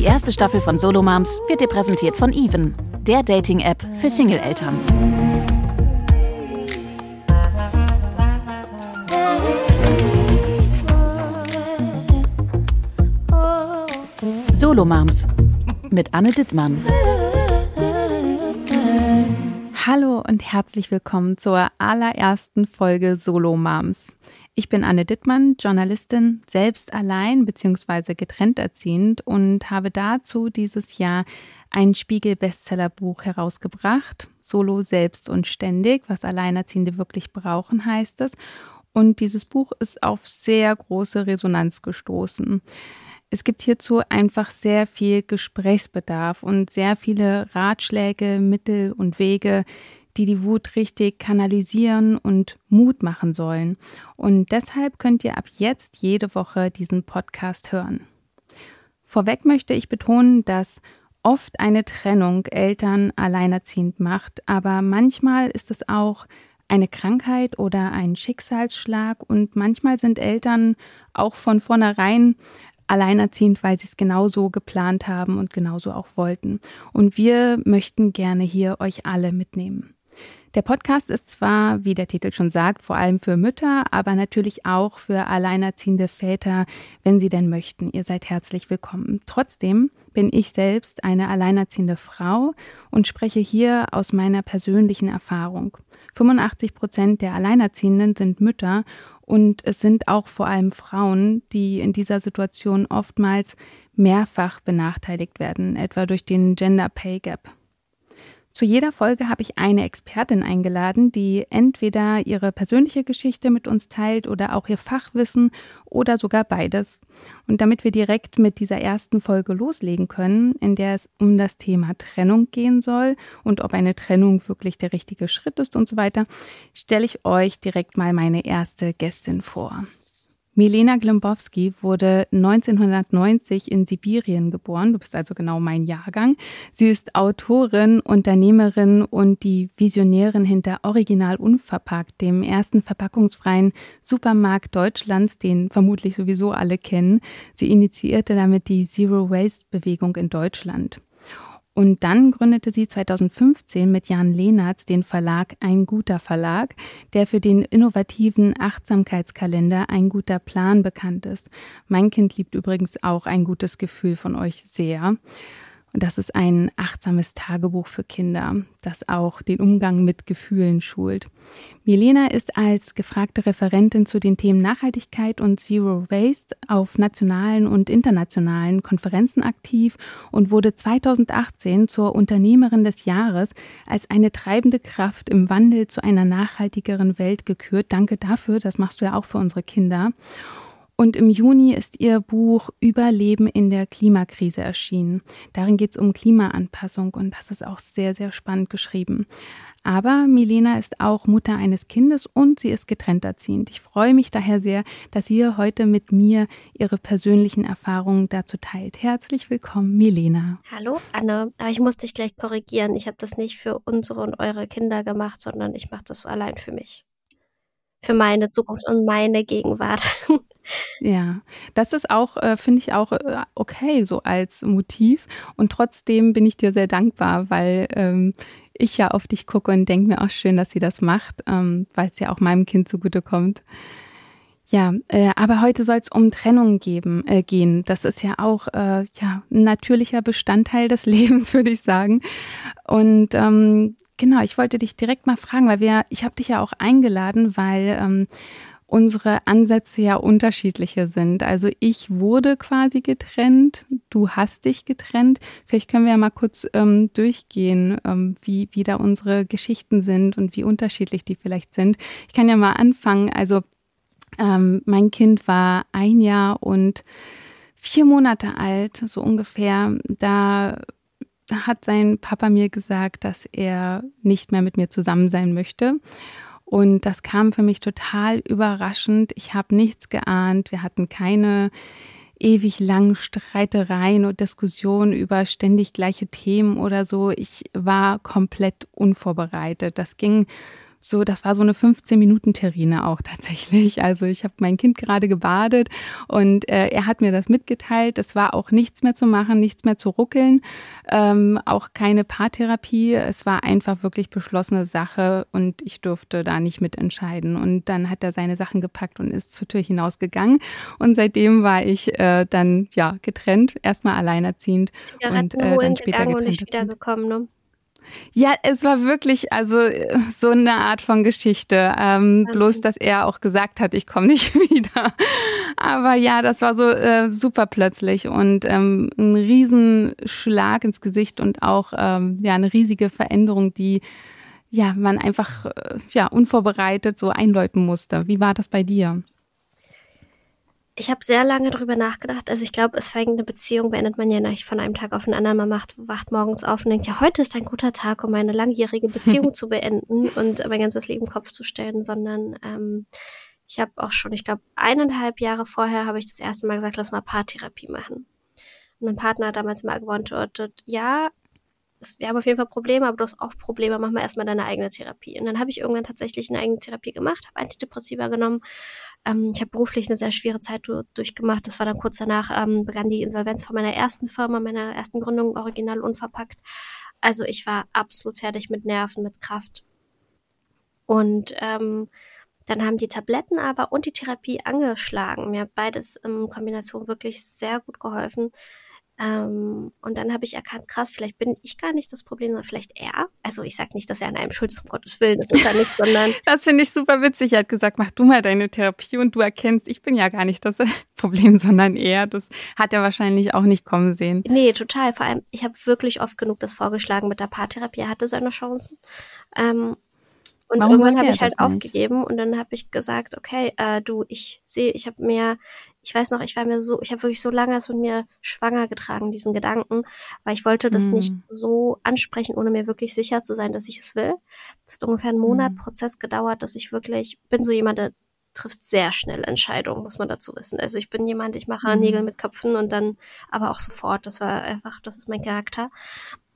Die erste Staffel von Solo Moms wird dir präsentiert von Even, der Dating-App für Single-Eltern. Solo Moms mit Anne Dittmann. Hallo und herzlich willkommen zur allerersten Folge Solo Moms. Ich bin Anne Dittmann, Journalistin, selbst allein bzw. getrennt erziehend und habe dazu dieses Jahr ein Spiegel-Bestsellerbuch herausgebracht. Solo, selbst und ständig, was Alleinerziehende wirklich brauchen, heißt es. Und dieses Buch ist auf sehr große Resonanz gestoßen. Es gibt hierzu einfach sehr viel Gesprächsbedarf und sehr viele Ratschläge, Mittel und Wege, die die Wut richtig kanalisieren und Mut machen sollen. Und deshalb könnt ihr ab jetzt jede Woche diesen Podcast hören. Vorweg möchte ich betonen, dass oft eine Trennung Eltern alleinerziehend macht, aber manchmal ist es auch eine Krankheit oder ein Schicksalsschlag und manchmal sind Eltern auch von vornherein alleinerziehend, weil sie es genauso geplant haben und genauso auch wollten. Und wir möchten gerne hier euch alle mitnehmen. Der Podcast ist zwar, wie der Titel schon sagt, vor allem für Mütter, aber natürlich auch für alleinerziehende Väter, wenn sie denn möchten. Ihr seid herzlich willkommen. Trotzdem bin ich selbst eine alleinerziehende Frau und spreche hier aus meiner persönlichen Erfahrung. 85 Prozent der Alleinerziehenden sind Mütter und es sind auch vor allem Frauen, die in dieser Situation oftmals mehrfach benachteiligt werden, etwa durch den Gender Pay Gap. Zu jeder Folge habe ich eine Expertin eingeladen, die entweder ihre persönliche Geschichte mit uns teilt oder auch ihr Fachwissen oder sogar beides. Und damit wir direkt mit dieser ersten Folge loslegen können, in der es um das Thema Trennung gehen soll und ob eine Trennung wirklich der richtige Schritt ist und so weiter, stelle ich euch direkt mal meine erste Gästin vor. Milena Glimbowski wurde 1990 in Sibirien geboren. Du bist also genau mein Jahrgang. Sie ist Autorin, Unternehmerin und die Visionärin hinter Original Unverpackt, dem ersten verpackungsfreien Supermarkt Deutschlands, den vermutlich sowieso alle kennen. Sie initiierte damit die Zero Waste Bewegung in Deutschland. Und dann gründete sie 2015 mit Jan Lehnertz den Verlag Ein guter Verlag, der für den innovativen Achtsamkeitskalender Ein guter Plan bekannt ist. Mein Kind liebt übrigens auch ein gutes Gefühl von euch sehr. Und das ist ein achtsames Tagebuch für Kinder, das auch den Umgang mit Gefühlen schult. Milena ist als gefragte Referentin zu den Themen Nachhaltigkeit und Zero Waste auf nationalen und internationalen Konferenzen aktiv und wurde 2018 zur Unternehmerin des Jahres als eine treibende Kraft im Wandel zu einer nachhaltigeren Welt gekürt. Danke dafür, das machst du ja auch für unsere Kinder. Und im Juni ist ihr Buch Überleben in der Klimakrise erschienen. Darin geht es um Klimaanpassung und das ist auch sehr, sehr spannend geschrieben. Aber Milena ist auch Mutter eines Kindes und sie ist getrennt erziehend. Ich freue mich daher sehr, dass sie heute mit mir ihre persönlichen Erfahrungen dazu teilt. Herzlich willkommen, Milena. Hallo, Anne. Aber ich muss dich gleich korrigieren. Ich habe das nicht für unsere und eure Kinder gemacht, sondern ich mache das allein für mich für meine Zukunft und meine Gegenwart. Ja, das ist auch, äh, finde ich auch äh, okay, so als Motiv. Und trotzdem bin ich dir sehr dankbar, weil ähm, ich ja auf dich gucke und denke mir auch schön, dass sie das macht, ähm, weil es ja auch meinem Kind zugutekommt. Ja, äh, aber heute soll es um Trennung geben, äh, gehen. Das ist ja auch äh, ja, ein natürlicher Bestandteil des Lebens, würde ich sagen. Und ähm, Genau, ich wollte dich direkt mal fragen, weil wir, ich habe dich ja auch eingeladen, weil ähm, unsere Ansätze ja unterschiedliche sind. Also ich wurde quasi getrennt, du hast dich getrennt. Vielleicht können wir ja mal kurz ähm, durchgehen, ähm, wie, wie da unsere Geschichten sind und wie unterschiedlich die vielleicht sind. Ich kann ja mal anfangen. Also ähm, mein Kind war ein Jahr und vier Monate alt, so ungefähr. Da hat sein Papa mir gesagt, dass er nicht mehr mit mir zusammen sein möchte. Und das kam für mich total überraschend. Ich habe nichts geahnt. Wir hatten keine ewig langen Streitereien und Diskussionen über ständig gleiche Themen oder so. Ich war komplett unvorbereitet. Das ging so, das war so eine 15-Minuten-Terrine auch tatsächlich. Also ich habe mein Kind gerade gebadet und äh, er hat mir das mitgeteilt. Es war auch nichts mehr zu machen, nichts mehr zu ruckeln, ähm, auch keine Paartherapie. Es war einfach wirklich beschlossene Sache und ich durfte da nicht mitentscheiden. Und dann hat er seine Sachen gepackt und ist zur Tür hinausgegangen. Und seitdem war ich äh, dann ja getrennt, erstmal alleinerziehend und äh, dann später getrennt. Und nicht wiedergekommen, ne? Ja, es war wirklich also so eine Art von Geschichte. Ähm, bloß, dass er auch gesagt hat, ich komme nicht wieder. Aber ja, das war so äh, super plötzlich und ähm, ein Riesenschlag ins Gesicht und auch ähm, ja eine riesige Veränderung, die ja man einfach äh, ja unvorbereitet so einläuten musste. Wie war das bei dir? Ich habe sehr lange drüber nachgedacht. Also ich glaube, es fängt eine Beziehung, beendet man ja nicht von einem Tag auf den anderen. Man macht, wacht morgens auf und denkt, ja, heute ist ein guter Tag, um eine langjährige Beziehung zu beenden und mein ganzes Leben im Kopf zu stellen, sondern ähm, ich habe auch schon, ich glaube, eineinhalb Jahre vorher habe ich das erste Mal gesagt, lass mal Paartherapie machen. Und mein Partner hat damals mal geantwortet, ja, wir haben auf jeden Fall Probleme, aber du hast auch Probleme, mach mal erstmal deine eigene Therapie. Und dann habe ich irgendwann tatsächlich eine eigene Therapie gemacht, habe Antidepressiva genommen. Ähm, ich habe beruflich eine sehr schwere Zeit durchgemacht. Das war dann kurz danach, ähm, begann die Insolvenz von meiner ersten Firma, meiner ersten Gründung, original unverpackt. Also ich war absolut fertig mit Nerven, mit Kraft. Und ähm, dann haben die Tabletten aber und die Therapie angeschlagen. Mir hat beides in Kombination wirklich sehr gut geholfen. Ähm, und dann habe ich erkannt, krass, vielleicht bin ich gar nicht das Problem, sondern vielleicht er. Also ich sage nicht, dass er an einem schuld ist, um Gottes Willen, das ist er nicht, sondern. das finde ich super witzig. Er hat gesagt, mach du mal deine Therapie und du erkennst, ich bin ja gar nicht das Problem, sondern er. Das hat er wahrscheinlich auch nicht kommen sehen. Nee, total. Vor allem, ich habe wirklich oft genug das vorgeschlagen mit der Paartherapie. Er hatte seine Chancen. Ähm, und Warum irgendwann habe ich halt aufgegeben und dann habe ich gesagt, okay, äh, du, ich sehe, ich habe mir, ich weiß noch, ich war mir so, ich habe wirklich so lange es mit mir schwanger getragen, diesen Gedanken, weil ich wollte das mm. nicht so ansprechen, ohne mir wirklich sicher zu sein, dass ich es will. Es hat ungefähr einen Monat mm. Prozess gedauert, dass ich wirklich, bin so jemand, der trifft sehr schnell Entscheidungen, muss man dazu wissen. Also ich bin jemand, ich mache mm. Nägel mit Köpfen und dann aber auch sofort. Das war einfach, das ist mein Charakter.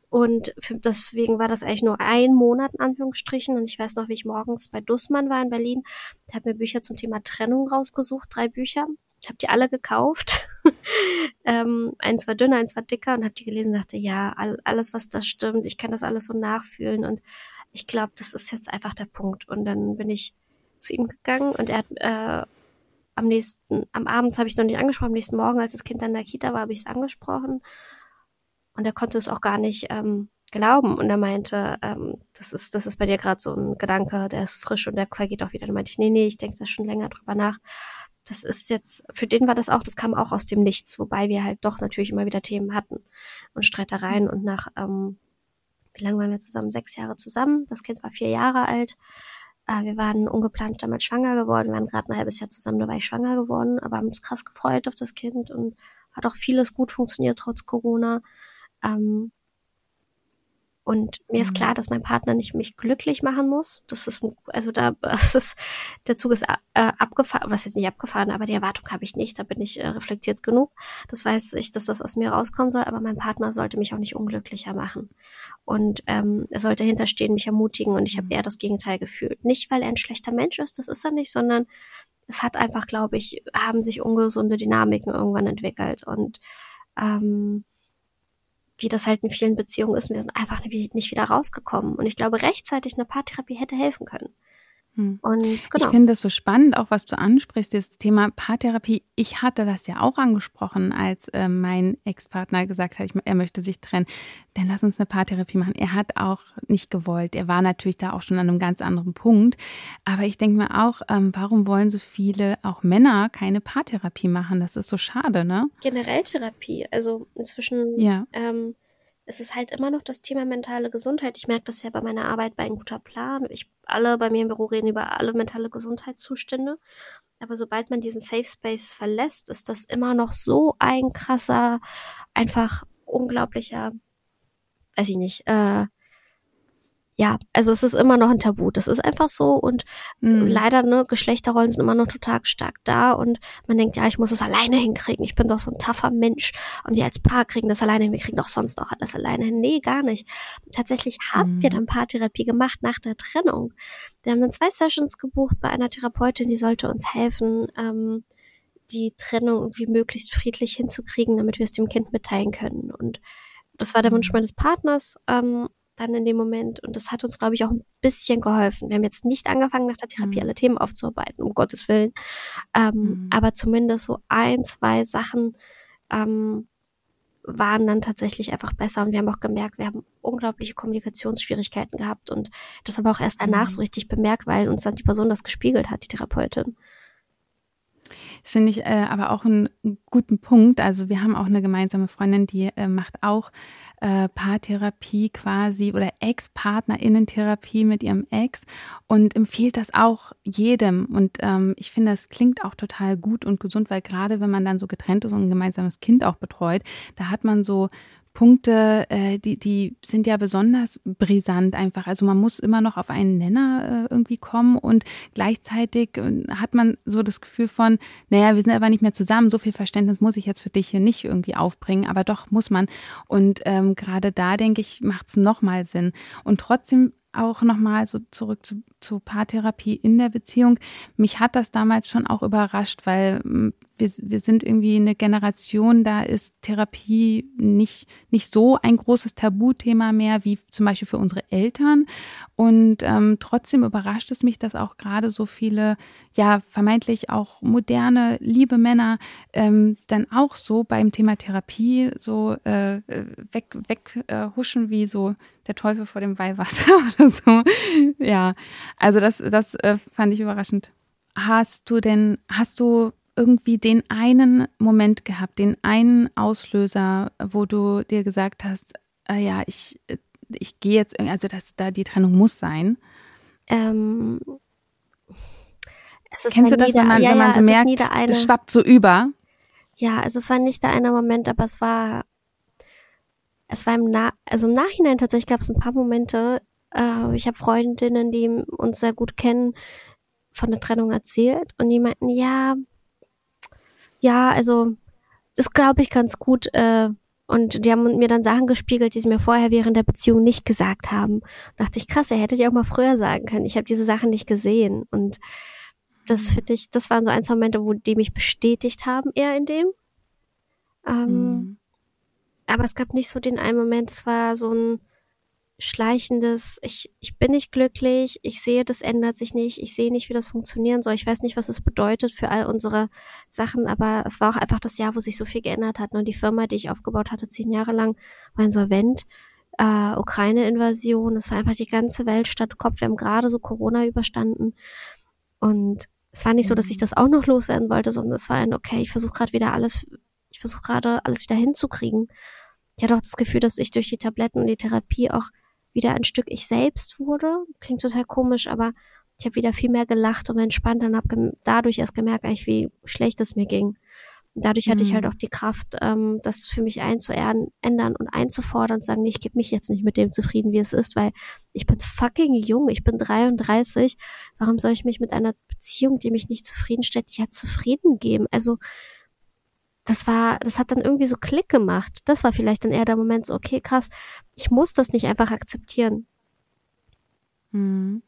Und für, deswegen war das eigentlich nur ein Monat in Anführungsstrichen. Und ich weiß noch, wie ich morgens bei Dussmann war in Berlin. Der hat mir Bücher zum Thema Trennung rausgesucht, drei Bücher. Ich habe die alle gekauft. ähm, eins war dünner, eins war dicker und habe die gelesen und dachte, ja, all, alles, was da stimmt, ich kann das alles so nachfühlen. Und ich glaube, das ist jetzt einfach der Punkt. Und dann bin ich zu ihm gegangen und er hat äh, am nächsten, am Abends habe ich noch nicht angesprochen, am nächsten Morgen, als das Kind dann in der Kita war, habe ich es angesprochen. Und er konnte es auch gar nicht ähm, glauben. Und er meinte, ähm, das ist, das ist bei dir gerade so ein Gedanke, der ist frisch und der vergeht auch wieder. Dann meinte ich, nee, nee, ich denke da schon länger drüber nach. Das ist jetzt, für den war das auch, das kam auch aus dem Nichts, wobei wir halt doch natürlich immer wieder Themen hatten und Streitereien und nach, ähm, wie lange waren wir zusammen? Sechs Jahre zusammen. Das Kind war vier Jahre alt. Äh, wir waren ungeplant damals schwanger geworden. Wir waren gerade ein halbes Jahr zusammen, da war ich schwanger geworden, aber haben uns krass gefreut auf das Kind und hat auch vieles gut funktioniert trotz Corona. Ähm, und mir ist mhm. klar, dass mein Partner nicht mich glücklich machen muss. Das ist, also da, das ist, der Zug ist äh, abgefahren, was jetzt nicht abgefahren, aber die Erwartung habe ich nicht. Da bin ich äh, reflektiert genug. Das weiß ich, dass das aus mir rauskommen soll, aber mein Partner sollte mich auch nicht unglücklicher machen. Und ähm, er sollte hinterstehen, mich ermutigen und ich habe mhm. eher das Gegenteil gefühlt. Nicht, weil er ein schlechter Mensch ist, das ist er nicht, sondern es hat einfach, glaube ich, haben sich ungesunde Dynamiken irgendwann entwickelt und ähm, wie das halt in vielen Beziehungen ist, wir sind einfach nicht wieder rausgekommen. Und ich glaube, rechtzeitig eine Paartherapie hätte helfen können. Hm. Und genau. Ich finde das so spannend, auch was du ansprichst, das Thema Paartherapie. Ich hatte das ja auch angesprochen, als äh, mein Ex-Partner gesagt hat, ich, er möchte sich trennen. Dann lass uns eine Paartherapie machen. Er hat auch nicht gewollt. Er war natürlich da auch schon an einem ganz anderen Punkt. Aber ich denke mir auch, ähm, warum wollen so viele, auch Männer, keine Paartherapie machen? Das ist so schade, ne? Generell Therapie. Also inzwischen ja. ähm, es ist halt immer noch das Thema mentale Gesundheit. Ich merke das ja bei meiner Arbeit bei ein guter Plan. Ich alle bei mir im Büro reden über alle mentale Gesundheitszustände. Aber sobald man diesen Safe Space verlässt, ist das immer noch so ein krasser, einfach unglaublicher, weiß ich nicht, äh, ja, also es ist immer noch ein Tabu. Das ist einfach so und mhm. leider, ne, Geschlechterrollen sind immer noch total stark da und man denkt, ja, ich muss es alleine hinkriegen. Ich bin doch so ein taffer Mensch und wir als Paar kriegen das alleine hin. Wir kriegen doch sonst auch alles alleine hin. Nee, gar nicht. Tatsächlich haben mhm. wir dann Paartherapie gemacht nach der Trennung. Wir haben dann zwei Sessions gebucht bei einer Therapeutin, die sollte uns helfen, ähm, die Trennung irgendwie möglichst friedlich hinzukriegen, damit wir es dem Kind mitteilen können. Und das war der Wunsch mhm. meines Partners. Ähm, dann in dem Moment. Und das hat uns, glaube ich, auch ein bisschen geholfen. Wir haben jetzt nicht angefangen, nach der Therapie mhm. alle Themen aufzuarbeiten, um Gottes Willen. Ähm, mhm. Aber zumindest so ein, zwei Sachen ähm, waren dann tatsächlich einfach besser. Und wir haben auch gemerkt, wir haben unglaubliche Kommunikationsschwierigkeiten gehabt. Und das haben wir auch erst danach mhm. so richtig bemerkt, weil uns dann die Person das gespiegelt hat, die Therapeutin. Das finde ich äh, aber auch einen guten Punkt. Also wir haben auch eine gemeinsame Freundin, die äh, macht auch äh, Paartherapie quasi oder Ex-PartnerInnen-Therapie mit ihrem Ex und empfiehlt das auch jedem. Und ähm, ich finde, das klingt auch total gut und gesund, weil gerade wenn man dann so getrennt ist und ein gemeinsames Kind auch betreut, da hat man so Punkte, äh, die, die sind ja besonders brisant einfach. Also man muss immer noch auf einen Nenner äh, irgendwie kommen und gleichzeitig äh, hat man so das Gefühl von, naja, wir sind aber nicht mehr zusammen, so viel Verständnis muss ich jetzt für dich hier nicht irgendwie aufbringen, aber doch muss man. Und ähm, gerade da, denke ich, macht es nochmal Sinn. Und trotzdem auch nochmal so zurück zu, zu Paartherapie in der Beziehung. Mich hat das damals schon auch überrascht, weil wir, wir sind irgendwie eine Generation, da ist Therapie nicht, nicht so ein großes Tabuthema mehr wie zum Beispiel für unsere Eltern. Und ähm, trotzdem überrascht es mich, dass auch gerade so viele, ja, vermeintlich auch moderne, liebe Männer ähm, dann auch so beim Thema Therapie so äh, weg, weg äh, huschen wie so der Teufel vor dem Weihwasser oder so. Ja, also das, das äh, fand ich überraschend. Hast du denn, hast du irgendwie den einen Moment gehabt, den einen Auslöser, wo du dir gesagt hast, äh, ja, ich, ich gehe jetzt, also dass da die Trennung muss sein? Ähm, Kennst du das, wenn man, ja, wenn man ja, so merkt, das schwappt so über? Ja, also es war nicht der eine Moment, aber es war, es war im, Na also im Nachhinein tatsächlich gab es ein paar Momente. Äh, ich habe Freundinnen, die uns sehr gut kennen, von der Trennung erzählt und die meinten, ja, ja, also das glaube ich ganz gut. Äh, und die haben mir dann Sachen gespiegelt, die sie mir vorher während der Beziehung nicht gesagt haben. Da dachte ich, krass, er hätte ja auch mal früher sagen können. Ich habe diese Sachen nicht gesehen. Und das mhm. finde ich, das waren so ein, zwei Momente, wo die mich bestätigt haben, eher in dem. Ähm, mhm. Aber es gab nicht so den einen Moment, es war so ein, schleichendes, ich, ich bin nicht glücklich, ich sehe, das ändert sich nicht, ich sehe nicht, wie das funktionieren soll, ich weiß nicht, was es bedeutet für all unsere Sachen, aber es war auch einfach das Jahr, wo sich so viel geändert hat. Und die Firma, die ich aufgebaut hatte, zehn Jahre lang, war insolvent. Äh, Ukraine-Invasion, es war einfach die ganze Welt statt Kopf. Wir haben gerade so Corona überstanden. Und es war nicht so, dass ich mhm. das auch noch loswerden wollte, sondern es war ein, okay, ich versuche gerade wieder alles, ich versuche gerade alles wieder hinzukriegen. Ich hatte auch das Gefühl, dass ich durch die Tabletten und die Therapie auch wieder ein Stück ich selbst wurde. Klingt total komisch, aber ich habe wieder viel mehr gelacht und entspannt und habe dadurch erst gemerkt, eigentlich, wie schlecht es mir ging. Und dadurch mhm. hatte ich halt mhm. auch die Kraft, ähm, das für mich einzuändern und einzufordern und sagen, nee, ich gebe mich jetzt nicht mit dem zufrieden, wie es ist, weil ich bin fucking jung, ich bin 33. Warum soll ich mich mit einer Beziehung, die mich nicht zufriedenstellt, ja zufrieden geben? Also das war, das hat dann irgendwie so Klick gemacht. Das war vielleicht dann eher der Moment so, okay, krass, ich muss das nicht einfach akzeptieren. Mhm.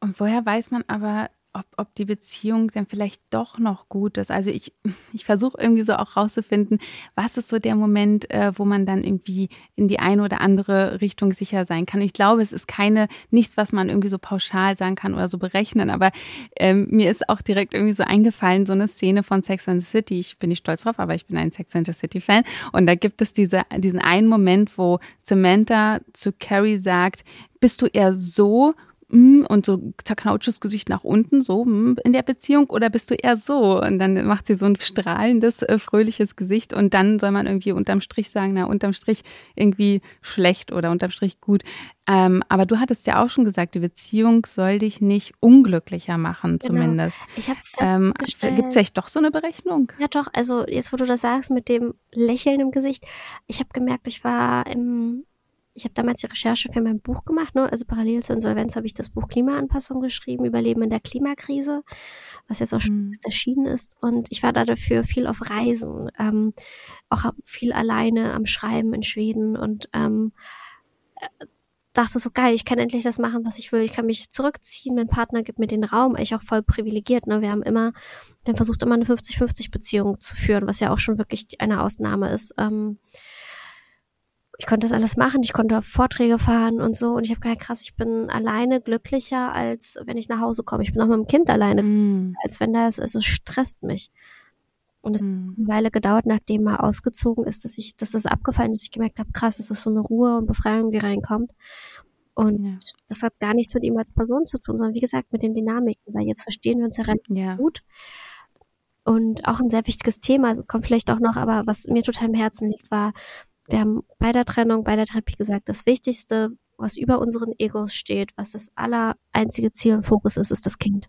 Und woher weiß man aber, ob, ob die Beziehung dann vielleicht doch noch gut ist. Also ich, ich versuche irgendwie so auch rauszufinden, was ist so der Moment, äh, wo man dann irgendwie in die eine oder andere Richtung sicher sein kann. Ich glaube, es ist keine, nichts, was man irgendwie so pauschal sagen kann oder so berechnen, aber ähm, mir ist auch direkt irgendwie so eingefallen, so eine Szene von Sex and the City. Ich bin nicht stolz drauf, aber ich bin ein Sex and the City Fan. Und da gibt es diese, diesen einen Moment, wo Samantha zu Carrie sagt, bist du eher so mm, und so zerknautschtes Gesicht nach unten, so mm, in der Beziehung, oder bist du eher so? Und dann macht sie so ein strahlendes, äh, fröhliches Gesicht und dann soll man irgendwie unterm Strich sagen, na, unterm Strich irgendwie schlecht oder unterm Strich gut. Ähm, aber du hattest ja auch schon gesagt, die Beziehung soll dich nicht unglücklicher machen, genau. zumindest. Ich habe ähm, Gibt es vielleicht doch so eine Berechnung? Ja, doch. Also jetzt, wo du das sagst mit dem Lächeln im Gesicht, ich habe gemerkt, ich war im ich habe damals die Recherche für mein Buch gemacht, ne? also parallel zur Insolvenz habe ich das Buch Klimaanpassung geschrieben, Überleben in der Klimakrise, was jetzt auch schon mhm. erschienen ist. Und ich war da dafür viel auf Reisen, ähm, auch viel alleine am Schreiben in Schweden und ähm, dachte so, geil, ich kann endlich das machen, was ich will. Ich kann mich zurückziehen. Mein Partner gibt mir den Raum. Ich auch voll privilegiert. Ne? Wir haben immer, wir haben versucht, immer eine 50-50 Beziehung zu führen, was ja auch schon wirklich eine Ausnahme ist. Ähm, ich konnte das alles machen, ich konnte auf Vorträge fahren und so und ich habe gedacht, krass, ich bin alleine glücklicher, als wenn ich nach Hause komme. Ich bin auch mit dem Kind alleine, mm. als wenn das, also stresst mich. Und es mm. hat eine Weile gedauert, nachdem er ausgezogen ist, dass ich, dass das abgefallen ist, ich gemerkt habe, krass, es ist so eine Ruhe und Befreiung, die reinkommt. Und ja. das hat gar nichts mit ihm als Person zu tun, sondern wie gesagt mit den Dynamiken, weil jetzt verstehen wir uns ja relativ ja. gut. Und auch ein sehr wichtiges Thema, kommt vielleicht auch noch, aber was mir total im Herzen liegt, war, wir haben bei der Trennung, bei der Therapie gesagt, das Wichtigste, was über unseren Egos steht, was das aller einzige Ziel und Fokus ist, ist das Kind.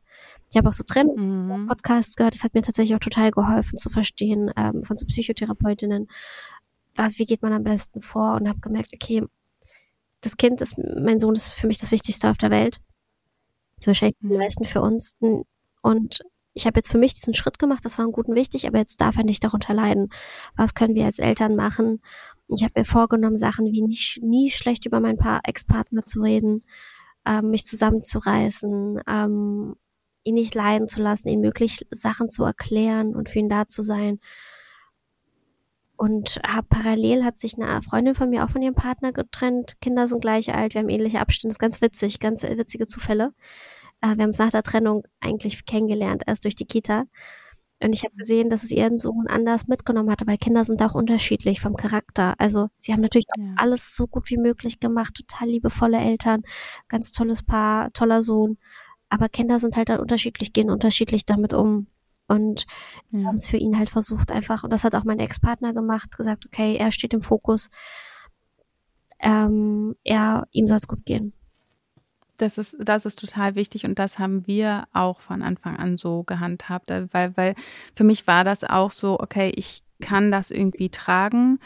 Ich habe auch so Trennung-Podcasts mhm. gehört, das hat mir tatsächlich auch total geholfen zu verstehen, ähm, von so Psychotherapeutinnen, was, wie geht man am besten vor und habe gemerkt, okay, das Kind ist, mein Sohn ist für mich das Wichtigste auf der Welt. Wahrscheinlich die meisten für uns. Und ich habe jetzt für mich diesen Schritt gemacht, das war ein guten wichtig, aber jetzt darf er nicht darunter leiden. Was können wir als Eltern machen? Ich habe mir vorgenommen, Sachen wie nicht, nie schlecht über meinen Ex-Partner zu reden, ähm, mich zusammenzureißen, ähm, ihn nicht leiden zu lassen, ihm möglich Sachen zu erklären und für ihn da zu sein. Und hab, parallel hat sich eine Freundin von mir auch von ihrem Partner getrennt. Kinder sind gleich alt, wir haben ähnliche Abstände. Das ist ganz witzig, ganz witzige Zufälle. Äh, wir haben es nach der Trennung eigentlich kennengelernt, erst durch die Kita. Und ich habe gesehen, dass es ihren Sohn anders mitgenommen hatte, weil Kinder sind auch unterschiedlich vom Charakter. Also sie haben natürlich ja. alles so gut wie möglich gemacht, total liebevolle Eltern, ganz tolles Paar, toller Sohn. Aber Kinder sind halt dann unterschiedlich, gehen unterschiedlich damit um. Und ja. haben es für ihn halt versucht einfach, und das hat auch mein Ex-Partner gemacht, gesagt, okay, er steht im Fokus, ähm, er, ihm soll es gut gehen das ist, das ist total wichtig und das haben wir auch von Anfang an so gehandhabt, äh, weil, weil für mich war das auch so, okay, ich kann das irgendwie tragen.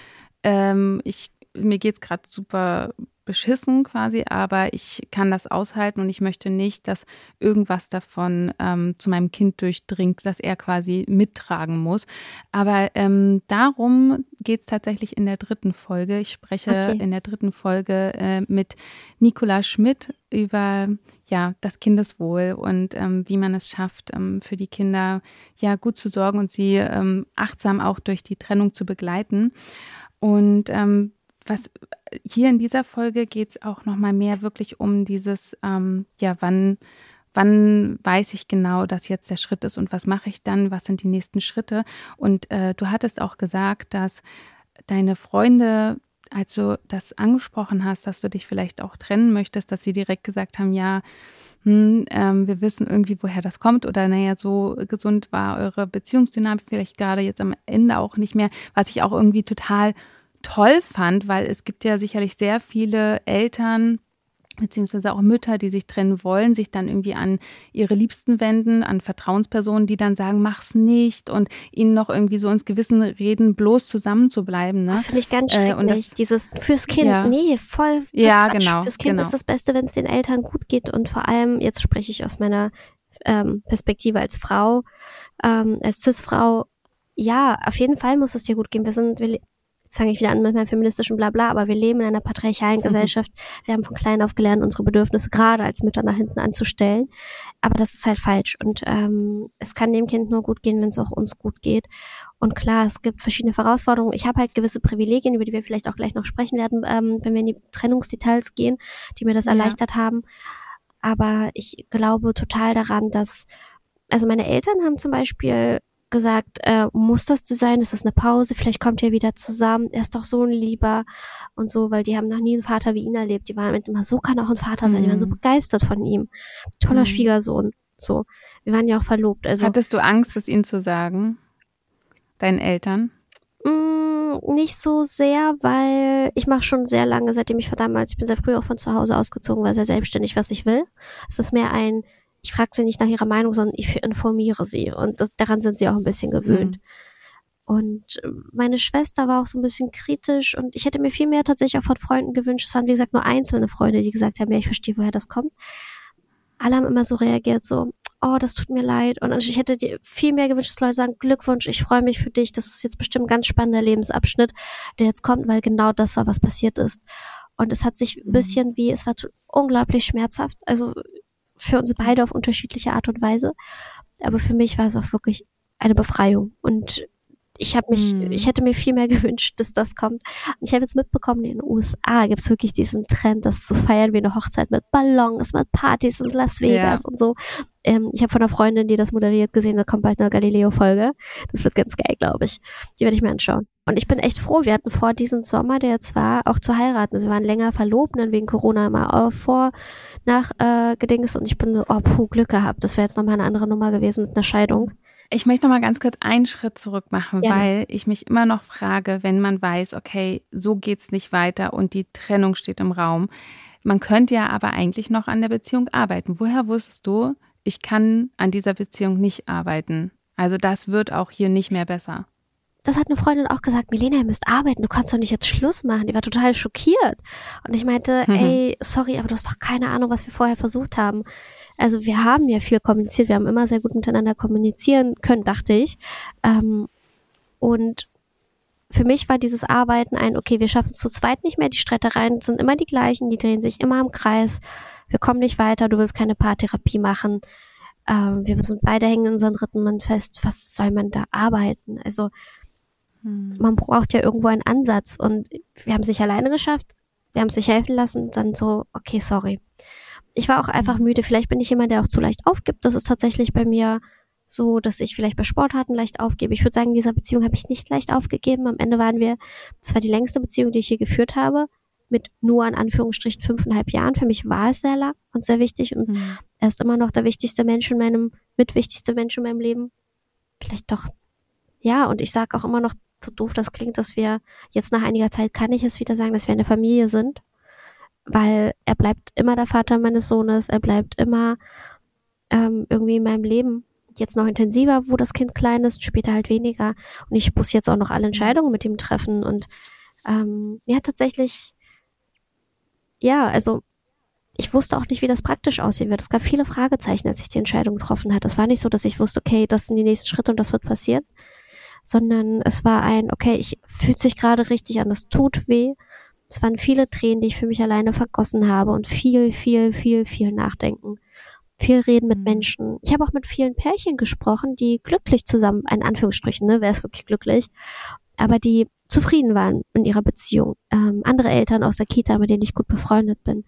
Ähm, ich, mir geht's gerade super beschissen quasi, aber ich kann das aushalten und ich möchte nicht, dass irgendwas davon ähm, zu meinem Kind durchdringt, dass er quasi mittragen muss. Aber ähm, darum geht es tatsächlich in der dritten Folge. Ich spreche okay. in der dritten Folge äh, mit Nicola Schmidt über ja das Kindeswohl und ähm, wie man es schafft, ähm, für die Kinder ja gut zu sorgen und sie ähm, achtsam auch durch die Trennung zu begleiten. Und ähm, was hier in dieser Folge geht es auch noch mal mehr wirklich um dieses, ähm, ja, wann, wann weiß ich genau, dass jetzt der Schritt ist und was mache ich dann, was sind die nächsten Schritte. Und äh, du hattest auch gesagt, dass deine Freunde, als du das angesprochen hast, dass du dich vielleicht auch trennen möchtest, dass sie direkt gesagt haben, ja, hm, ähm, wir wissen irgendwie, woher das kommt oder naja, so gesund war eure Beziehungsdynamik vielleicht gerade jetzt am Ende auch nicht mehr, was ich auch irgendwie total toll fand, weil es gibt ja sicherlich sehr viele Eltern, beziehungsweise auch Mütter, die sich trennen wollen, sich dann irgendwie an ihre Liebsten wenden, an Vertrauenspersonen, die dann sagen, mach's nicht und ihnen noch irgendwie so ins Gewissen reden, bloß zusammen zu bleiben. Ne? Das finde ich ganz schrecklich. Äh, und das, Dieses fürs Kind, ja. nee, voll. Ja, Quatsch. genau. Fürs Kind genau. ist das Beste, wenn es den Eltern gut geht und vor allem, jetzt spreche ich aus meiner ähm, Perspektive als Frau, ähm, als Cis-Frau, ja, auf jeden Fall muss es dir gut gehen. Wir sind, wir jetzt fange ich wieder an mit meinem feministischen Blabla, aber wir leben in einer patriarchalen mhm. Gesellschaft. Wir haben von klein auf gelernt, unsere Bedürfnisse gerade als Mütter nach hinten anzustellen. Aber das ist halt falsch. Und ähm, es kann dem Kind nur gut gehen, wenn es auch uns gut geht. Und klar, es gibt verschiedene Herausforderungen. Ich habe halt gewisse Privilegien, über die wir vielleicht auch gleich noch sprechen werden, ähm, wenn wir in die Trennungsdetails gehen, die mir das ja. erleichtert haben. Aber ich glaube total daran, dass, also meine Eltern haben zum Beispiel gesagt, äh, muss das sein? Ist das eine Pause? Vielleicht kommt ihr wieder zusammen. Er ist doch so ein Lieber und so, weil die haben noch nie einen Vater wie ihn erlebt. Die waren immer, so kann auch ein Vater sein. Mhm. Die waren so mhm. begeistert von ihm. Toller mhm. Schwiegersohn. So. Wir waren ja auch verlobt. Also, Hattest du Angst, es ihnen zu sagen? Deinen Eltern? Mm, nicht so sehr, weil ich mache schon sehr lange, seitdem ich damals, ich bin sehr früh auch von zu Hause ausgezogen, war sehr selbstständig, was ich will. Es ist mehr ein, ich frage sie nicht nach ihrer Meinung, sondern ich informiere sie. Und das, daran sind sie auch ein bisschen gewöhnt. Mhm. Und äh, meine Schwester war auch so ein bisschen kritisch und ich hätte mir viel mehr tatsächlich auch von Freunden gewünscht. Es waren, wie gesagt, nur einzelne Freunde, die gesagt haben, ja, ich verstehe, woher das kommt. Alle haben immer so reagiert, so, oh, das tut mir leid. Und ich hätte dir viel mehr gewünscht, dass Leute sagen, Glückwunsch, ich freue mich für dich. Das ist jetzt bestimmt ein ganz spannender Lebensabschnitt, der jetzt kommt, weil genau das war, was passiert ist. Und es hat sich ein mhm. bisschen wie, es war unglaublich schmerzhaft. Also für uns beide auf unterschiedliche Art und Weise. Aber für mich war es auch wirklich eine Befreiung. Und ich habe mich, hm. ich hätte mir viel mehr gewünscht, dass das kommt. Und ich habe jetzt mitbekommen, in den USA gibt es wirklich diesen Trend, das zu feiern wie eine Hochzeit mit Ballons, mit Partys in Las Vegas ja. und so. Ähm, ich habe von einer Freundin, die das moderiert, gesehen, da kommt bald eine Galileo-Folge. Das wird ganz geil, glaube ich. Die werde ich mir anschauen. Und ich bin echt froh. Wir hatten vor, diesen Sommer, der jetzt war, auch zu heiraten. Also wir waren länger verlobt, dann wegen Corona mal vor, nach äh, Gedings. Und ich bin so, oh, puh, Glück gehabt. Das wäre jetzt nochmal eine andere Nummer gewesen mit einer Scheidung. Ich möchte noch mal ganz kurz einen Schritt zurück machen, ja. weil ich mich immer noch frage, wenn man weiß, okay, so geht's nicht weiter und die Trennung steht im Raum. Man könnte ja aber eigentlich noch an der Beziehung arbeiten. Woher wusstest du, ich kann an dieser Beziehung nicht arbeiten? Also das wird auch hier nicht mehr besser das hat eine Freundin auch gesagt, Milena, ihr müsst arbeiten, du kannst doch nicht jetzt Schluss machen. Die war total schockiert. Und ich meinte, mhm. ey, sorry, aber du hast doch keine Ahnung, was wir vorher versucht haben. Also wir haben ja viel kommuniziert, wir haben immer sehr gut miteinander kommunizieren können, dachte ich. Ähm, und für mich war dieses Arbeiten ein, okay, wir schaffen es zu zweit nicht mehr, die Streitereien sind immer die gleichen, die drehen sich immer im Kreis, wir kommen nicht weiter, du willst keine Paartherapie machen. Ähm, wir sind beide hängen in unseren dritten Mann fest, was soll man da arbeiten? Also hm. man braucht ja irgendwo einen Ansatz und wir haben es nicht alleine geschafft, wir haben es sich helfen lassen, dann so, okay, sorry ich war auch einfach müde. Vielleicht bin ich jemand, der auch zu leicht aufgibt. Das ist tatsächlich bei mir so, dass ich vielleicht bei Sportarten leicht aufgebe. Ich würde sagen, in dieser Beziehung habe ich nicht leicht aufgegeben. Am Ende waren wir, das war die längste Beziehung, die ich hier geführt habe, mit nur an Anführungsstrichen fünfeinhalb Jahren. Für mich war es sehr lang und sehr wichtig und mhm. er ist immer noch der wichtigste Mensch in meinem, mitwichtigste Mensch in meinem Leben. Vielleicht doch, ja, und ich sage auch immer noch, so doof das klingt, dass wir jetzt nach einiger Zeit kann ich es wieder sagen, dass wir eine Familie sind weil er bleibt immer der Vater meines Sohnes, er bleibt immer ähm, irgendwie in meinem Leben. Jetzt noch intensiver, wo das Kind klein ist, später halt weniger. Und ich muss jetzt auch noch alle Entscheidungen mit ihm treffen. Und ähm, mir hat tatsächlich, ja, also ich wusste auch nicht, wie das praktisch aussehen wird. Es gab viele Fragezeichen, als ich die Entscheidung getroffen hat. Es war nicht so, dass ich wusste, okay, das sind die nächsten Schritte und das wird passieren, sondern es war ein, okay, ich fühlt sich gerade richtig an, es tut weh es waren viele Tränen, die ich für mich alleine vergossen habe und viel, viel, viel, viel Nachdenken. Viel Reden mit mhm. Menschen. Ich habe auch mit vielen Pärchen gesprochen, die glücklich zusammen, in Anführungsstrichen, ne, wer ist wirklich glücklich, aber die zufrieden waren in ihrer Beziehung. Ähm, andere Eltern aus der Kita, mit denen ich gut befreundet bin.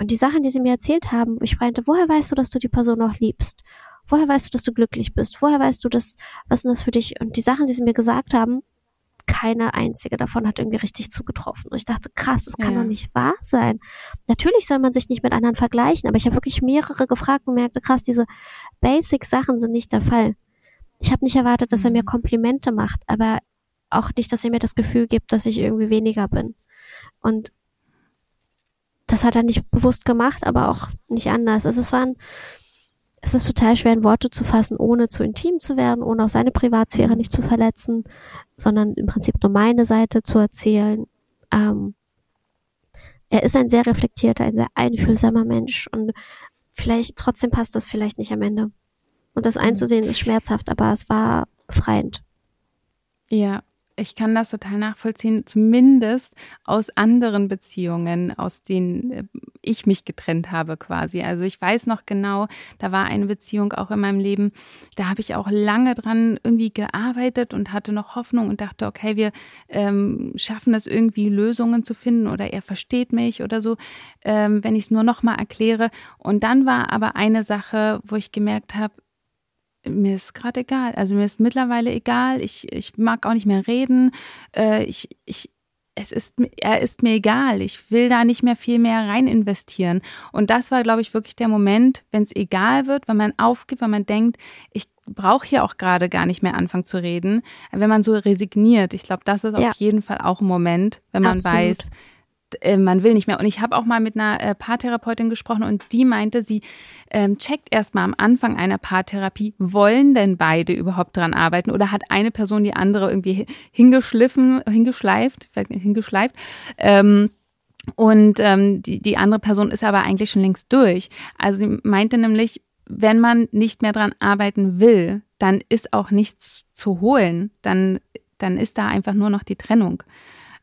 Und die Sachen, die sie mir erzählt haben, wo ich meinte, woher weißt du, dass du die Person noch liebst? Woher weißt du, dass du glücklich bist? Woher weißt du, dass, was ist das für dich? Und die Sachen, die sie mir gesagt haben, keine einzige davon hat irgendwie richtig zugetroffen. Und ich dachte, krass, das kann ja. doch nicht wahr sein. Natürlich soll man sich nicht mit anderen vergleichen, aber ich habe wirklich mehrere gefragt und merkte, krass, diese Basic-Sachen sind nicht der Fall. Ich habe nicht erwartet, dass er mir mhm. Komplimente macht, aber auch nicht, dass er mir das Gefühl gibt, dass ich irgendwie weniger bin. Und das hat er nicht bewusst gemacht, aber auch nicht anders. Also es waren es ist total schwer in Worte zu fassen, ohne zu intim zu werden, ohne auch seine Privatsphäre nicht zu verletzen, sondern im Prinzip nur meine Seite zu erzählen. Ähm, er ist ein sehr reflektierter, ein sehr einfühlsamer Mensch und vielleicht trotzdem passt das vielleicht nicht am Ende. Und das mhm. einzusehen ist schmerzhaft, aber es war befreiend. Ja, ich kann das total nachvollziehen, zumindest aus anderen Beziehungen, aus denen äh, ich mich getrennt habe quasi. Also ich weiß noch genau, da war eine Beziehung auch in meinem Leben, da habe ich auch lange dran irgendwie gearbeitet und hatte noch Hoffnung und dachte, okay, wir ähm, schaffen es irgendwie Lösungen zu finden oder er versteht mich oder so, ähm, wenn ich es nur noch mal erkläre. Und dann war aber eine Sache, wo ich gemerkt habe, mir ist gerade egal. Also mir ist mittlerweile egal. Ich, ich mag auch nicht mehr reden. Äh, ich, ich, es ist, er ist mir egal. Ich will da nicht mehr viel mehr rein investieren. Und das war, glaube ich, wirklich der Moment, wenn es egal wird, wenn man aufgibt, wenn man denkt, ich brauche hier auch gerade gar nicht mehr anfangen zu reden. Wenn man so resigniert, ich glaube, das ist ja. auf jeden Fall auch ein Moment, wenn man Absolut. weiß, äh, man will nicht mehr. Und ich habe auch mal mit einer äh, Paartherapeutin gesprochen und die meinte, sie ähm, checkt erstmal am Anfang einer Paartherapie, wollen denn beide überhaupt dran arbeiten oder hat eine Person die andere irgendwie hingeschliffen, hingeschleift, vielleicht nicht hingeschleift. Ähm, und ähm, die, die andere Person ist aber eigentlich schon längst durch. Also sie meinte nämlich, wenn man nicht mehr dran arbeiten will, dann ist auch nichts zu holen. Dann, dann ist da einfach nur noch die Trennung.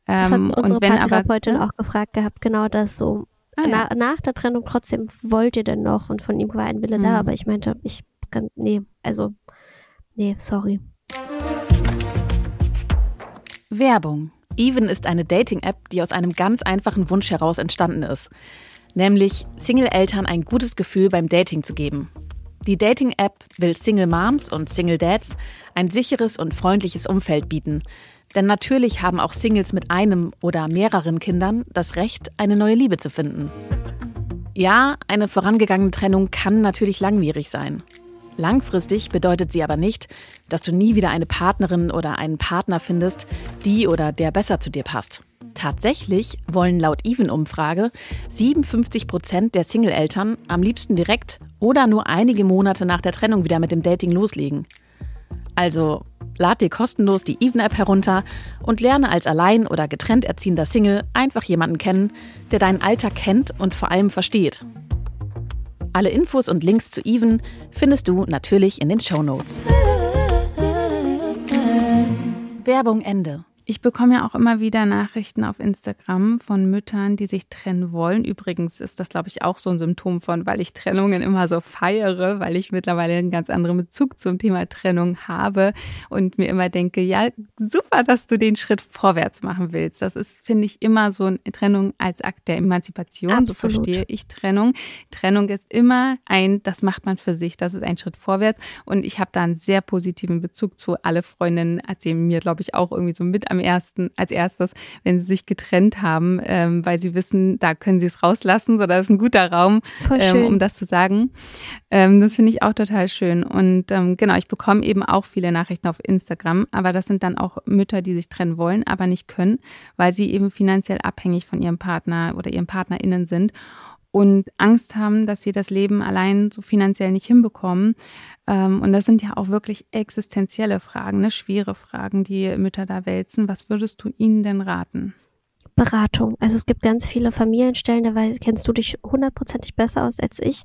Das hat ähm, unsere Paartherapeutin auch gefragt gehabt, genau das so. Ah, ja. na, nach der Trennung trotzdem wollt ihr denn noch und von ihm war ein Wille mhm. da, aber ich meinte, ich kann, nee, also, nee, sorry. Werbung. Even ist eine Dating-App, die aus einem ganz einfachen Wunsch heraus entstanden ist. Nämlich Single-Eltern ein gutes Gefühl beim Dating zu geben. Die Dating-App will Single Moms und Single Dads ein sicheres und freundliches Umfeld bieten. Denn natürlich haben auch Singles mit einem oder mehreren Kindern das Recht, eine neue Liebe zu finden. Ja, eine vorangegangene Trennung kann natürlich langwierig sein. Langfristig bedeutet sie aber nicht, dass du nie wieder eine Partnerin oder einen Partner findest, die oder der besser zu dir passt. Tatsächlich wollen laut Even-Umfrage 57 Prozent der Single-Eltern am liebsten direkt oder nur einige Monate nach der Trennung wieder mit dem Dating loslegen. Also lad dir kostenlos die Even-App herunter und lerne als allein oder getrennt erziehender Single einfach jemanden kennen, der deinen Alltag kennt und vor allem versteht. Alle Infos und Links zu Even findest du natürlich in den Show Notes. Werbung Ende. Ich bekomme ja auch immer wieder Nachrichten auf Instagram von Müttern, die sich trennen wollen. Übrigens ist das, glaube ich, auch so ein Symptom von, weil ich Trennungen immer so feiere, weil ich mittlerweile einen ganz anderen Bezug zum Thema Trennung habe und mir immer denke, ja, super, dass du den Schritt vorwärts machen willst. Das ist, finde ich, immer so eine Trennung als Akt der Emanzipation. Absolut. So verstehe ich Trennung. Trennung ist immer ein, das macht man für sich, das ist ein Schritt vorwärts. Und ich habe da einen sehr positiven Bezug zu. Alle Freundinnen erzählen mir, glaube ich, auch irgendwie so mit am ersten, als erstes, wenn sie sich getrennt haben, ähm, weil sie wissen, da können sie es rauslassen, so das ist ein guter Raum, ähm, um das zu sagen. Ähm, das finde ich auch total schön. Und ähm, genau, ich bekomme eben auch viele Nachrichten auf Instagram, aber das sind dann auch Mütter, die sich trennen wollen, aber nicht können, weil sie eben finanziell abhängig von ihrem Partner oder ihren PartnerInnen sind und Angst haben, dass sie das Leben allein so finanziell nicht hinbekommen. Ähm, und das sind ja auch wirklich existenzielle Fragen, ne? schwere Fragen, die Mütter da wälzen. Was würdest du ihnen denn raten? Beratung. Also es gibt ganz viele Familienstellen, da kennst du dich hundertprozentig besser aus als ich.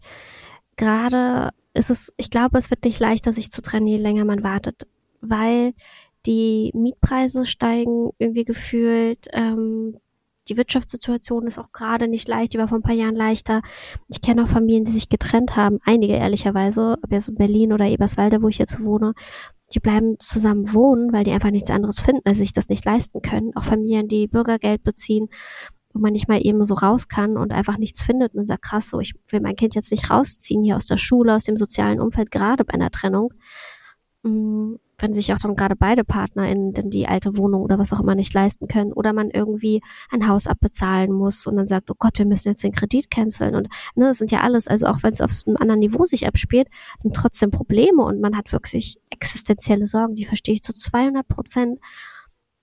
Gerade ist es, ich glaube, es wird nicht leichter, sich zu trennen, je länger man wartet, weil die Mietpreise steigen irgendwie gefühlt, ähm, die Wirtschaftssituation ist auch gerade nicht leicht, die war vor ein paar Jahren leichter. Ich kenne auch Familien, die sich getrennt haben, einige ehrlicherweise, ob jetzt in Berlin oder Eberswalde, wo ich jetzt wohne, die bleiben zusammen wohnen, weil die einfach nichts anderes finden, weil sie sich das nicht leisten können. Auch Familien, die Bürgergeld beziehen, wo man nicht mal eben so raus kann und einfach nichts findet und sagt, krass, so, ich will mein Kind jetzt nicht rausziehen hier aus der Schule, aus dem sozialen Umfeld, gerade bei einer Trennung. Wenn sich auch dann gerade beide PartnerInnen denn die alte Wohnung oder was auch immer nicht leisten können oder man irgendwie ein Haus abbezahlen muss und dann sagt, oh Gott, wir müssen jetzt den Kredit canceln und ne, das sind ja alles, also auch wenn es auf einem anderen Niveau sich abspielt, sind trotzdem Probleme und man hat wirklich existenzielle Sorgen, die verstehe ich zu 200 Prozent.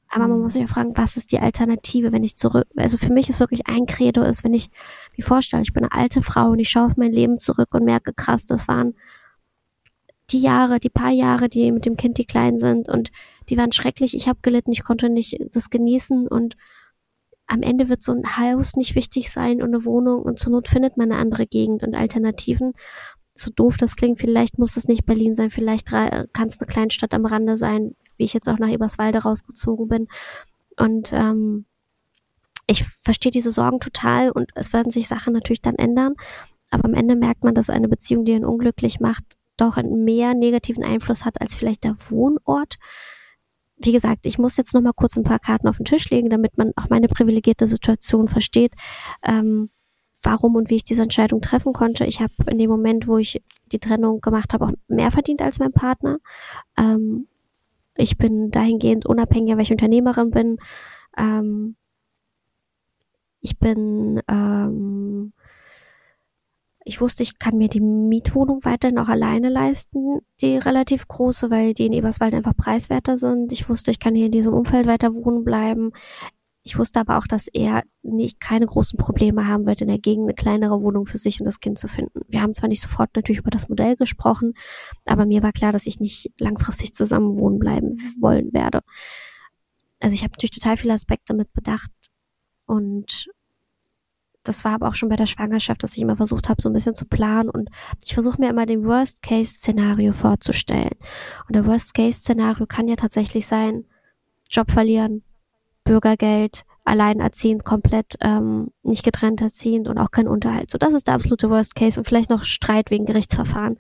Aber man muss sich ja fragen, was ist die Alternative, wenn ich zurück, also für mich ist wirklich ein Credo ist, wenn ich mir vorstelle, ich bin eine alte Frau und ich schaue auf mein Leben zurück und merke, krass, das waren die Jahre, die paar Jahre, die mit dem Kind, die klein sind und die waren schrecklich. Ich habe gelitten, ich konnte nicht das genießen und am Ende wird so ein Haus nicht wichtig sein und eine Wohnung und zur Not findet man eine andere Gegend und Alternativen. So doof das klingt, vielleicht muss es nicht Berlin sein, vielleicht kann es eine Kleinstadt am Rande sein, wie ich jetzt auch nach Eberswalde rausgezogen bin. Und ähm, ich verstehe diese Sorgen total und es werden sich Sachen natürlich dann ändern. Aber am Ende merkt man, dass eine Beziehung, die ihn unglücklich macht, doch einen mehr negativen Einfluss hat als vielleicht der Wohnort. Wie gesagt, ich muss jetzt noch mal kurz ein paar Karten auf den Tisch legen, damit man auch meine privilegierte Situation versteht, ähm, warum und wie ich diese Entscheidung treffen konnte. Ich habe in dem Moment, wo ich die Trennung gemacht habe, auch mehr verdient als mein Partner. Ähm, ich bin dahingehend unabhängiger, weil ich Unternehmerin bin. Ähm, ich bin ähm, ich wusste, ich kann mir die Mietwohnung weiterhin auch alleine leisten, die relativ große, weil die in Eberswald einfach preiswerter sind. Ich wusste, ich kann hier in diesem Umfeld weiter wohnen bleiben. Ich wusste aber auch, dass er nicht keine großen Probleme haben wird, in der Gegend eine kleinere Wohnung für sich und das Kind zu finden. Wir haben zwar nicht sofort natürlich über das Modell gesprochen, aber mir war klar, dass ich nicht langfristig zusammen wohnen bleiben wollen werde. Also ich habe natürlich total viele Aspekte mit bedacht und das war aber auch schon bei der Schwangerschaft, dass ich immer versucht habe, so ein bisschen zu planen und ich versuche mir immer den Worst-Case-Szenario vorzustellen. Und der Worst-Case-Szenario kann ja tatsächlich sein, Job verlieren, Bürgergeld, alleinerziehend, komplett ähm, nicht getrennt erziehend und auch kein Unterhalt. So, das ist der absolute Worst Case und vielleicht noch Streit wegen Gerichtsverfahren.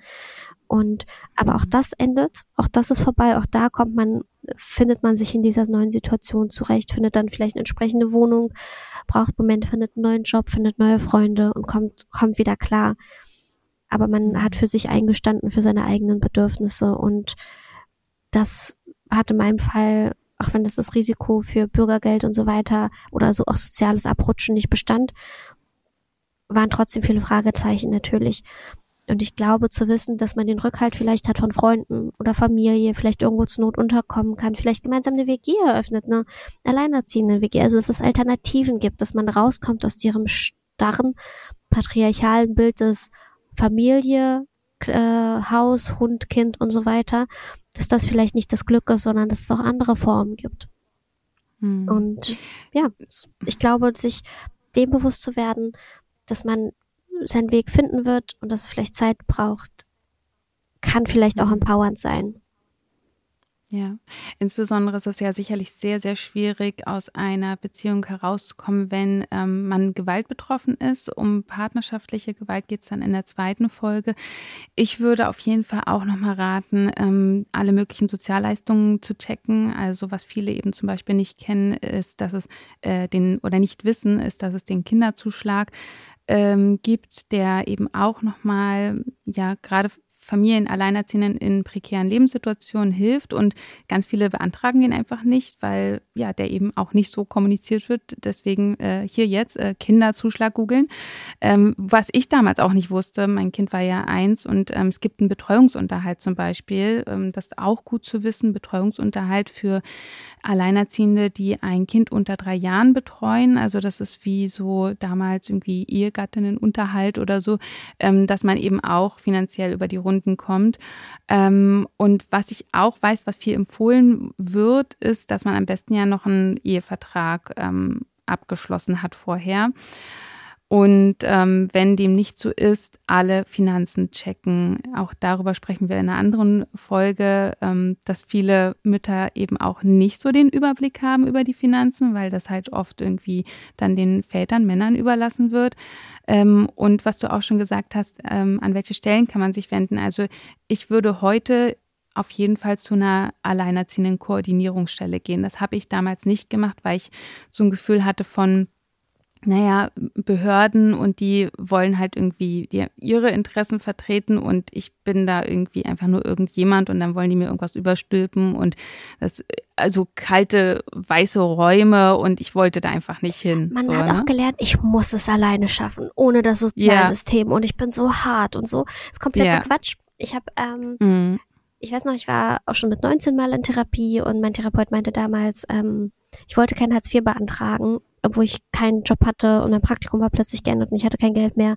Und aber auch das endet, auch das ist vorbei, auch da kommt man, findet man sich in dieser neuen Situation zurecht, findet dann vielleicht eine entsprechende Wohnung, braucht Moment, findet einen neuen Job, findet neue Freunde und kommt, kommt wieder klar. Aber man hat für sich eingestanden für seine eigenen Bedürfnisse und das hat in meinem Fall, auch wenn das das Risiko für Bürgergeld und so weiter oder so auch soziales Abrutschen nicht bestand, waren trotzdem viele Fragezeichen natürlich. Und ich glaube zu wissen, dass man den Rückhalt vielleicht hat von Freunden oder Familie, vielleicht irgendwo zur Not unterkommen kann, vielleicht gemeinsam eine WG eröffnet, eine alleinerziehende WG. Also dass es Alternativen gibt, dass man rauskommt aus ihrem starren patriarchalen Bild des Familie, äh, Haus, Hund, Kind und so weiter, dass das vielleicht nicht das Glück ist, sondern dass es auch andere Formen gibt. Hm. Und ja, ich glaube, sich dem bewusst zu werden, dass man seinen Weg finden wird und dass es vielleicht Zeit braucht, kann vielleicht auch mhm. empowernd sein. Ja, insbesondere ist es ja sicherlich sehr, sehr schwierig, aus einer Beziehung herauszukommen, wenn ähm, man Gewalt betroffen ist. Um partnerschaftliche Gewalt geht es dann in der zweiten Folge. Ich würde auf jeden Fall auch nochmal raten, ähm, alle möglichen Sozialleistungen zu checken. Also was viele eben zum Beispiel nicht kennen, ist, dass es äh, den oder nicht wissen, ist, dass es den Kinderzuschlag ähm, gibt, der eben auch nochmal, ja, gerade Familien, Alleinerziehenden in prekären Lebenssituationen hilft und ganz viele beantragen den einfach nicht, weil ja der eben auch nicht so kommuniziert wird. Deswegen äh, hier jetzt äh, Kinderzuschlag googeln. Ähm, was ich damals auch nicht wusste, mein Kind war ja eins und ähm, es gibt einen Betreuungsunterhalt zum Beispiel. Ähm, das ist auch gut zu wissen, Betreuungsunterhalt für Alleinerziehende, die ein Kind unter drei Jahren betreuen. Also das ist wie so damals irgendwie Ehegattinnenunterhalt oder so, ähm, dass man eben auch finanziell über die Runden kommt. Ähm, und was ich auch weiß, was viel empfohlen wird, ist, dass man am besten ja noch einen Ehevertrag ähm, abgeschlossen hat vorher. Und ähm, wenn dem nicht so ist, alle Finanzen checken. Auch darüber sprechen wir in einer anderen Folge, ähm, dass viele Mütter eben auch nicht so den Überblick haben über die Finanzen, weil das halt oft irgendwie dann den Vätern, Männern überlassen wird. Ähm, und was du auch schon gesagt hast, ähm, an welche Stellen kann man sich wenden? Also ich würde heute auf jeden Fall zu einer alleinerziehenden Koordinierungsstelle gehen. Das habe ich damals nicht gemacht, weil ich so ein Gefühl hatte von, naja, Behörden und die wollen halt irgendwie die, ihre Interessen vertreten und ich bin da irgendwie einfach nur irgendjemand und dann wollen die mir irgendwas überstülpen und das, also kalte, weiße Räume und ich wollte da einfach nicht hin. Man so, hat ne? auch gelernt, ich muss es alleine schaffen, ohne das Sozialsystem ja. und ich bin so hart und so. Das ist kompletter ja. Quatsch. Ich habe ähm, mhm ich weiß noch, ich war auch schon mit 19 Mal in Therapie und mein Therapeut meinte damals, ähm, ich wollte kein Hartz IV beantragen, obwohl ich keinen Job hatte und mein Praktikum war plötzlich geändert und ich hatte kein Geld mehr.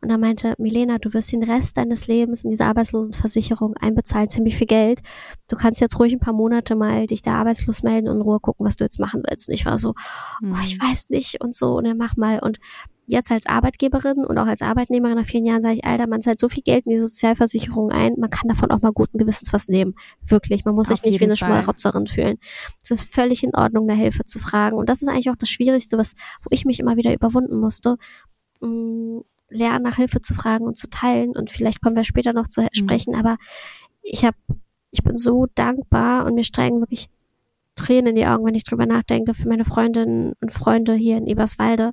Und er meinte, Milena, du wirst den Rest deines Lebens in diese Arbeitslosenversicherung einbezahlen, ziemlich viel Geld. Du kannst jetzt ruhig ein paar Monate mal dich da arbeitslos melden und in Ruhe gucken, was du jetzt machen willst. Und ich war so, mhm. oh, ich weiß nicht und so und er mach mal und jetzt als Arbeitgeberin und auch als Arbeitnehmerin nach vielen Jahren sage ich, Alter, man zahlt so viel Geld in die Sozialversicherung ein, man kann davon auch mal guten Gewissens was nehmen. Wirklich. Man muss Auf sich nicht wie eine Schmarotzerin fühlen. Es ist völlig in Ordnung, nach Hilfe zu fragen. Und das ist eigentlich auch das Schwierigste, was, wo ich mich immer wieder überwunden musste. Mh, mm, lernen, nach Hilfe zu fragen und zu teilen. Und vielleicht kommen wir später noch zu mhm. sprechen, aber ich habe, ich bin so dankbar und mir steigen wirklich Tränen in die Augen, wenn ich drüber nachdenke, für meine Freundinnen und Freunde hier in Eberswalde,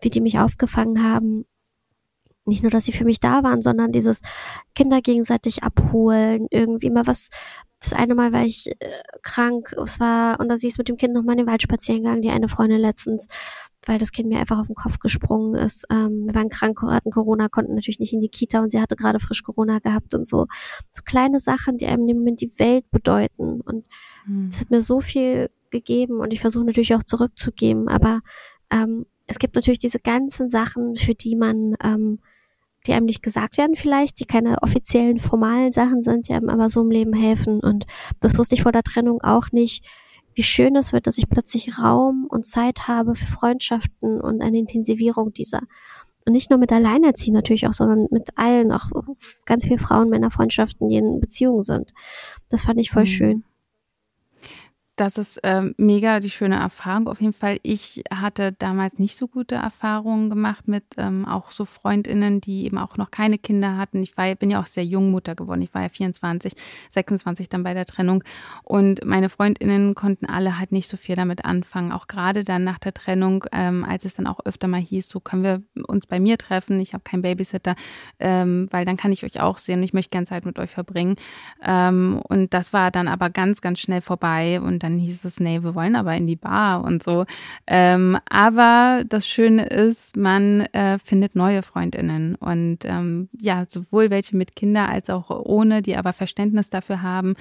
wie die mich aufgefangen haben. Nicht nur, dass sie für mich da waren, sondern dieses Kinder gegenseitig abholen, irgendwie mal was. Das eine Mal war ich äh, krank, es war, und da sie ist mit dem Kind nochmal in den Wald spazieren gegangen, die eine Freundin letztens, weil das Kind mir einfach auf den Kopf gesprungen ist. Ähm, wir waren krank, hatten Corona, konnten natürlich nicht in die Kita und sie hatte gerade frisch Corona gehabt und so. So kleine Sachen, die einem im Moment die Welt bedeuten. Und es hm. hat mir so viel gegeben und ich versuche natürlich auch zurückzugeben, aber ähm, es gibt natürlich diese ganzen Sachen, für die man, ähm, die einem nicht gesagt werden vielleicht, die keine offiziellen, formalen Sachen sind, die einem aber so im Leben helfen. Und das wusste ich vor der Trennung auch nicht, wie schön es wird, dass ich plötzlich Raum und Zeit habe für Freundschaften und eine Intensivierung dieser. Und nicht nur mit Alleinerziehenden natürlich auch, sondern mit allen, auch ganz viele Frauen, Männer, Freundschaften, die in Beziehungen sind. Das fand ich voll mhm. schön. Das ist ähm, mega die schöne Erfahrung. Auf jeden Fall, ich hatte damals nicht so gute Erfahrungen gemacht mit ähm, auch so Freundinnen, die eben auch noch keine Kinder hatten. Ich war, bin ja auch sehr jung Mutter geworden. Ich war ja 24, 26 dann bei der Trennung. Und meine Freundinnen konnten alle halt nicht so viel damit anfangen. Auch gerade dann nach der Trennung, ähm, als es dann auch öfter mal hieß, so können wir uns bei mir treffen. Ich habe keinen Babysitter, ähm, weil dann kann ich euch auch sehen. Ich möchte gerne Zeit mit euch verbringen. Ähm, und das war dann aber ganz, ganz schnell vorbei. Und dann hieß es, nee, wir wollen aber in die Bar und so. Ähm, aber das Schöne ist, man äh, findet neue Freundinnen und ähm, ja, sowohl welche mit Kindern als auch ohne, die aber Verständnis dafür haben.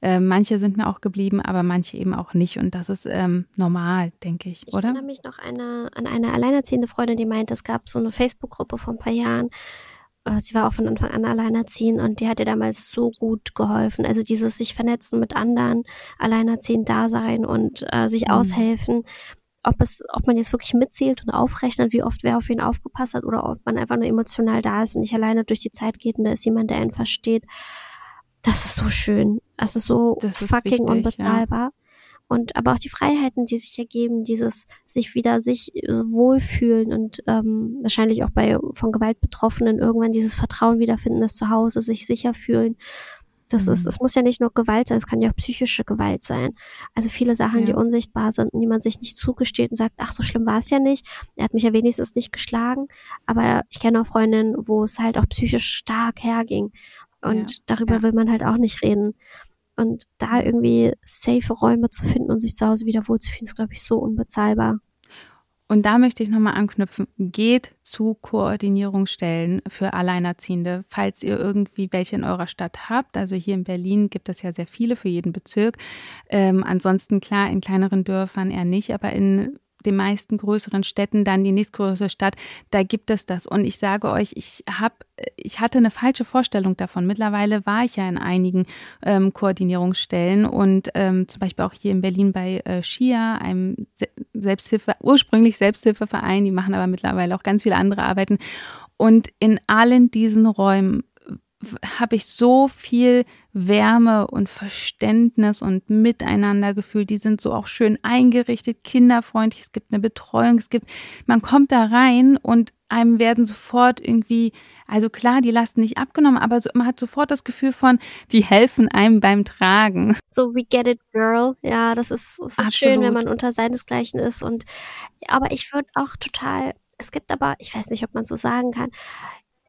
Äh, manche sind mir auch geblieben, aber manche eben auch nicht und das ist ähm, normal, denke ich, oder? Ich erinnere mich noch eine, an eine alleinerziehende Freundin, die meinte, es gab so eine Facebook-Gruppe vor ein paar Jahren, sie war auch von Anfang an alleinerziehend und die hat ihr damals so gut geholfen. Also dieses sich vernetzen mit anderen, alleinerziehend da sein und äh, sich mhm. aushelfen. Ob es, ob man jetzt wirklich mitzählt und aufrechnet, wie oft wer auf ihn aufgepasst hat oder ob man einfach nur emotional da ist und nicht alleine durch die Zeit geht und da ist jemand, der einen versteht. Das ist so schön. Das ist so das ist fucking wichtig, unbezahlbar. Ja und aber auch die Freiheiten, die sich ergeben, dieses sich wieder sich wohlfühlen und ähm, wahrscheinlich auch bei von Gewalt Betroffenen irgendwann dieses Vertrauen wiederfinden, das Zuhause, sich sicher fühlen. Das mhm. ist, es muss ja nicht nur Gewalt sein, es kann ja auch psychische Gewalt sein. Also viele Sachen, ja. die unsichtbar sind und die man sich nicht zugesteht und sagt, ach, so schlimm war es ja nicht. Er hat mich ja wenigstens nicht geschlagen. Aber ich kenne auch Freundinnen, wo es halt auch psychisch stark herging. Und ja. darüber ja. will man halt auch nicht reden. Und da irgendwie safe Räume zu finden und sich zu Hause wieder wohlzufühlen, ist, glaube ich, so unbezahlbar. Und da möchte ich nochmal anknüpfen. Geht zu Koordinierungsstellen für Alleinerziehende, falls ihr irgendwie welche in eurer Stadt habt. Also hier in Berlin gibt es ja sehr viele für jeden Bezirk. Ähm, ansonsten klar, in kleineren Dörfern eher nicht, aber in den meisten größeren Städten, dann die nächstgrößere Stadt, da gibt es das. Und ich sage euch, ich habe, ich hatte eine falsche Vorstellung davon. Mittlerweile war ich ja in einigen ähm, Koordinierungsstellen und ähm, zum Beispiel auch hier in Berlin bei äh, Schia, einem Selbsthilfe, ursprünglich Selbsthilfeverein, die machen aber mittlerweile auch ganz viele andere Arbeiten. Und in allen diesen Räumen habe ich so viel Wärme und Verständnis und Miteinandergefühl. Die sind so auch schön eingerichtet, kinderfreundlich. Es gibt eine Betreuung. Es gibt, man kommt da rein und einem werden sofort irgendwie, also klar, die Lasten nicht abgenommen, aber so, man hat sofort das Gefühl von, die helfen einem beim Tragen. So, we get it, girl. Ja, das ist, das ist schön, wenn man unter seinesgleichen ist und, aber ich würde auch total, es gibt aber, ich weiß nicht, ob man so sagen kann,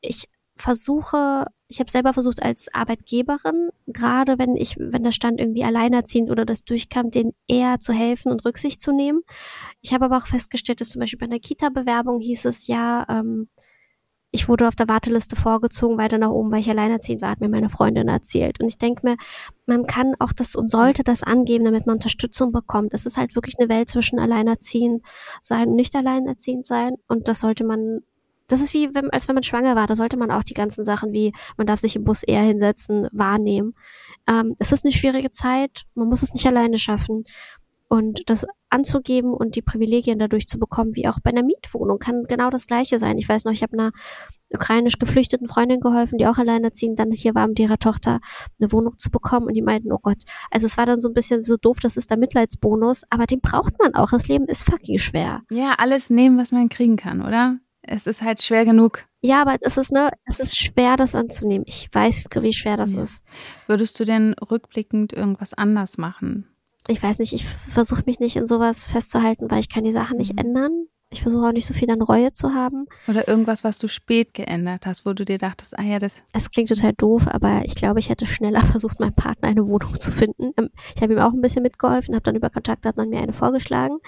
ich versuche, ich habe selber versucht als Arbeitgeberin, gerade wenn ich, wenn das Stand irgendwie alleinerziehend oder das durchkam, den eher zu helfen und Rücksicht zu nehmen. Ich habe aber auch festgestellt, dass zum Beispiel bei einer Kita-Bewerbung hieß es ja, ähm, ich wurde auf der Warteliste vorgezogen, weiter nach oben, weil ich alleinerziehend war, hat mir meine Freundin erzählt. Und ich denke mir, man kann auch das und sollte das angeben, damit man Unterstützung bekommt. Es ist halt wirklich eine Welt zwischen alleinerziehend sein und nicht alleinerziehend sein. Und das sollte man das ist wie, wenn, als wenn man schwanger war. Da sollte man auch die ganzen Sachen wie, man darf sich im Bus eher hinsetzen, wahrnehmen. Ähm, es ist eine schwierige Zeit. Man muss es nicht alleine schaffen. Und das anzugeben und die Privilegien dadurch zu bekommen, wie auch bei einer Mietwohnung, kann genau das Gleiche sein. Ich weiß noch, ich habe einer ukrainisch geflüchteten Freundin geholfen, die auch alleinerziehend dann hier war, mit ihrer Tochter eine Wohnung zu bekommen. Und die meinten, oh Gott, also es war dann so ein bisschen so doof, das ist der Mitleidsbonus, aber den braucht man auch. Das Leben ist fucking schwer. Ja, alles nehmen, was man kriegen kann, oder? Es ist halt schwer genug. Ja, aber es ist, ne, es ist schwer, das anzunehmen. Ich weiß, wie schwer das ja. ist. Würdest du denn rückblickend irgendwas anders machen? Ich weiß nicht, ich versuche mich nicht in sowas festzuhalten, weil ich kann die Sachen nicht mhm. ändern. Ich versuche auch nicht so viel an Reue zu haben. Oder irgendwas, was du spät geändert hast, wo du dir dachtest, ah ja, das. Es klingt total doof, aber ich glaube, ich hätte schneller versucht, meinem Partner eine Wohnung zu finden. Ähm, ich habe ihm auch ein bisschen mitgeholfen, habe dann über Kontaktdaten mir eine vorgeschlagen.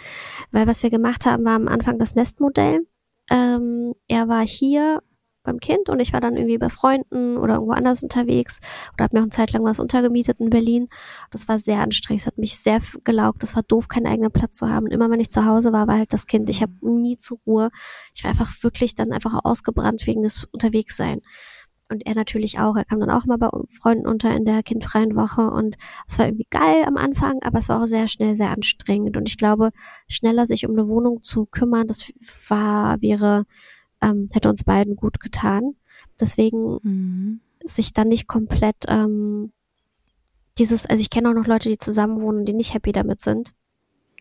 Weil was wir gemacht haben, war am Anfang das Nestmodell. Ähm, er war hier beim Kind und ich war dann irgendwie bei Freunden oder irgendwo anders unterwegs oder habe mir auch eine Zeit lang was untergemietet in Berlin. Das war sehr anstrengend, es hat mich sehr gelaugt, es war doof, keinen eigenen Platz zu haben. Und immer wenn ich zu Hause war, war halt das Kind. Ich habe nie zur Ruhe. Ich war einfach wirklich dann einfach ausgebrannt wegen des Unterwegssein und er natürlich auch. Er kam dann auch mal bei Freunden unter in der kindfreien Woche und es war irgendwie geil am Anfang, aber es war auch sehr schnell sehr anstrengend und ich glaube, schneller sich um eine Wohnung zu kümmern, das war, wäre, ähm, hätte uns beiden gut getan. Deswegen mhm. sich dann nicht komplett ähm, dieses, also ich kenne auch noch Leute, die zusammen wohnen, die nicht happy damit sind.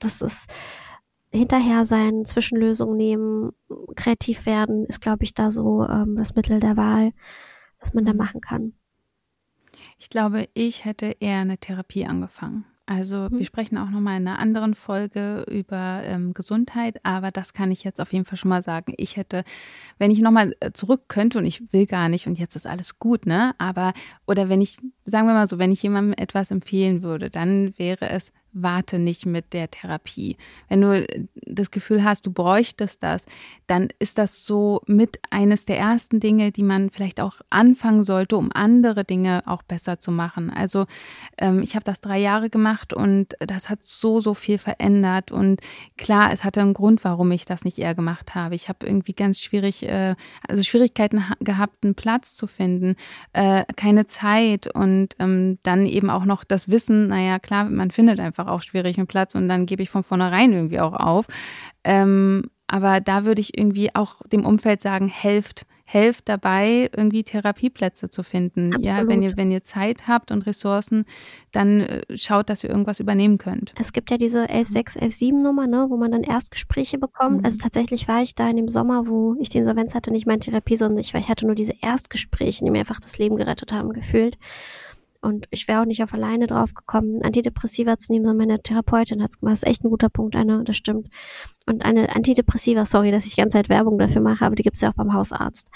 Das ist hinterher sein, Zwischenlösungen nehmen, kreativ werden, ist, glaube ich, da so ähm, das Mittel der Wahl was man da machen kann? Ich glaube, ich hätte eher eine Therapie angefangen. Also mhm. wir sprechen auch nochmal in einer anderen Folge über ähm, Gesundheit, aber das kann ich jetzt auf jeden Fall schon mal sagen. Ich hätte, wenn ich nochmal äh, zurück könnte und ich will gar nicht und jetzt ist alles gut, ne? Aber, oder wenn ich, sagen wir mal so, wenn ich jemandem etwas empfehlen würde, dann wäre es, warte nicht mit der Therapie. Wenn du das Gefühl hast, du bräuchtest das, dann ist das so mit eines der ersten Dinge, die man vielleicht auch anfangen sollte, um andere Dinge auch besser zu machen. Also ähm, ich habe das drei Jahre gemacht und das hat so, so viel verändert. Und klar, es hatte einen Grund, warum ich das nicht eher gemacht habe. Ich habe irgendwie ganz schwierig, äh, also Schwierigkeiten gehabt, einen Platz zu finden, äh, keine Zeit und ähm, dann eben auch noch das Wissen, naja, klar, man findet einfach auch schwierig mit Platz und dann gebe ich von vornherein irgendwie auch auf. Ähm, aber da würde ich irgendwie auch dem Umfeld sagen, helft, helft dabei, irgendwie Therapieplätze zu finden. Absolut. Ja, wenn ihr, wenn ihr Zeit habt und Ressourcen, dann äh, schaut, dass ihr irgendwas übernehmen könnt. Es gibt ja diese 116, 117 Nummer, ne, wo man dann Erstgespräche bekommt. Mhm. Also tatsächlich war ich da in dem Sommer, wo ich die Insolvenz hatte, nicht meine Therapie, sondern ich, ich hatte nur diese Erstgespräche, die mir einfach das Leben gerettet haben, gefühlt. Und ich wäre auch nicht auf alleine drauf gekommen, Antidepressiva zu nehmen, sondern meine Therapeutin hat es gemacht. Das ist echt ein guter Punkt, Anna, das stimmt. Und eine Antidepressiva, sorry, dass ich die ganze Zeit Werbung dafür mache, aber die gibt's ja auch beim Hausarzt.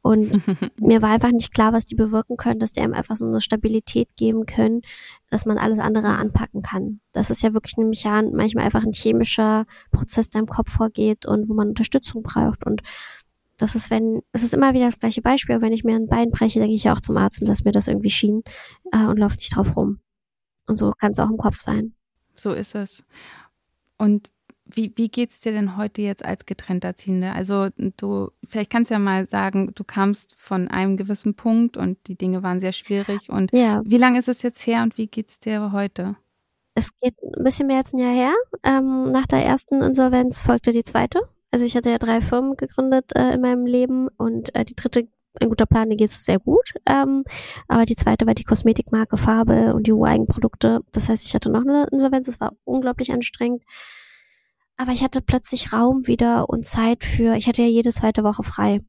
Und mir war einfach nicht klar, was die bewirken können, dass die einem einfach so eine Stabilität geben können, dass man alles andere anpacken kann. Das ist ja wirklich ein Mechan manchmal einfach ein chemischer Prozess, der im Kopf vorgeht und wo man Unterstützung braucht. Und das ist, wenn, es ist immer wieder das gleiche Beispiel. Wenn ich mir ein Bein breche, denke ich ja auch zum Arzt und lass mir das irgendwie schienen äh, und laufe nicht drauf rum. Und so kann es auch im Kopf sein. So ist es. Und wie, wie geht's dir denn heute jetzt als getrennt Erziehende? Also du, vielleicht kannst du ja mal sagen, du kamst von einem gewissen Punkt und die Dinge waren sehr schwierig. Und ja. wie lange ist es jetzt her und wie geht's dir heute? Es geht ein bisschen mehr als ein Jahr her. Ähm, nach der ersten Insolvenz folgte die zweite. Also ich hatte ja drei Firmen gegründet äh, in meinem Leben und äh, die dritte, ein guter Plan, die geht es sehr gut. Ähm, aber die zweite war die Kosmetikmarke Farbe und die U-Eigenprodukte. Das heißt, ich hatte noch eine Insolvenz, es war unglaublich anstrengend. Aber ich hatte plötzlich Raum wieder und Zeit für, ich hatte ja jede zweite Woche frei.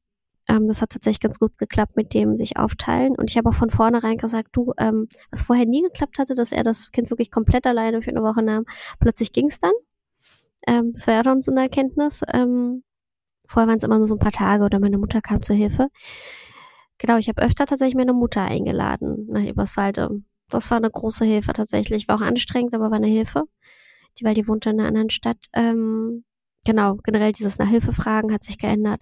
Ähm, das hat tatsächlich ganz gut geklappt mit dem sich aufteilen. Und ich habe auch von vornherein gesagt, du, ähm, was vorher nie geklappt hatte, dass er das Kind wirklich komplett alleine für eine Woche nahm, plötzlich ging es dann. Ähm, das war ja dann so eine Erkenntnis. Ähm, vorher waren es immer nur so ein paar Tage oder meine Mutter kam zur Hilfe. Genau, ich habe öfter tatsächlich meine Mutter eingeladen nach Eberswalde. Das war eine große Hilfe tatsächlich. War auch anstrengend, aber war eine Hilfe. Die, weil die wohnte in einer anderen Stadt. Ähm, genau, generell dieses nach Hilfe fragen hat sich geändert.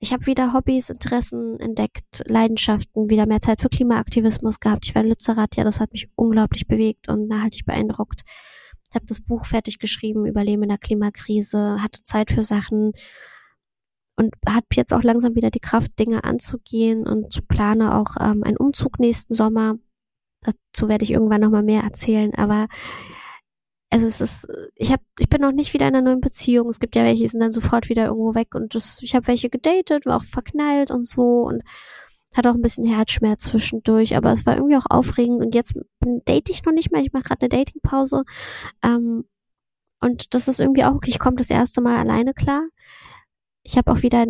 Ich habe wieder Hobbys, Interessen entdeckt, Leidenschaften, wieder mehr Zeit für Klimaaktivismus gehabt. Ich war in Lützerath, ja, das hat mich unglaublich bewegt und nachhaltig beeindruckt. Ich habe das Buch fertig geschrieben, Überleben in der Klimakrise, hatte Zeit für Sachen und habe jetzt auch langsam wieder die Kraft, Dinge anzugehen und plane auch ähm, einen Umzug nächsten Sommer. Dazu werde ich irgendwann nochmal mehr erzählen, aber also es ist, ich habe, ich bin noch nicht wieder in einer neuen Beziehung. Es gibt ja welche, die sind dann sofort wieder irgendwo weg und das, ich habe welche gedatet, war auch verknallt und so und hatte auch ein bisschen Herzschmerz zwischendurch, aber es war irgendwie auch aufregend und jetzt date ich noch nicht mehr. Ich mache gerade eine Datingpause. Ähm, und das ist irgendwie auch. Ich komme das erste Mal alleine klar. Ich habe auch wieder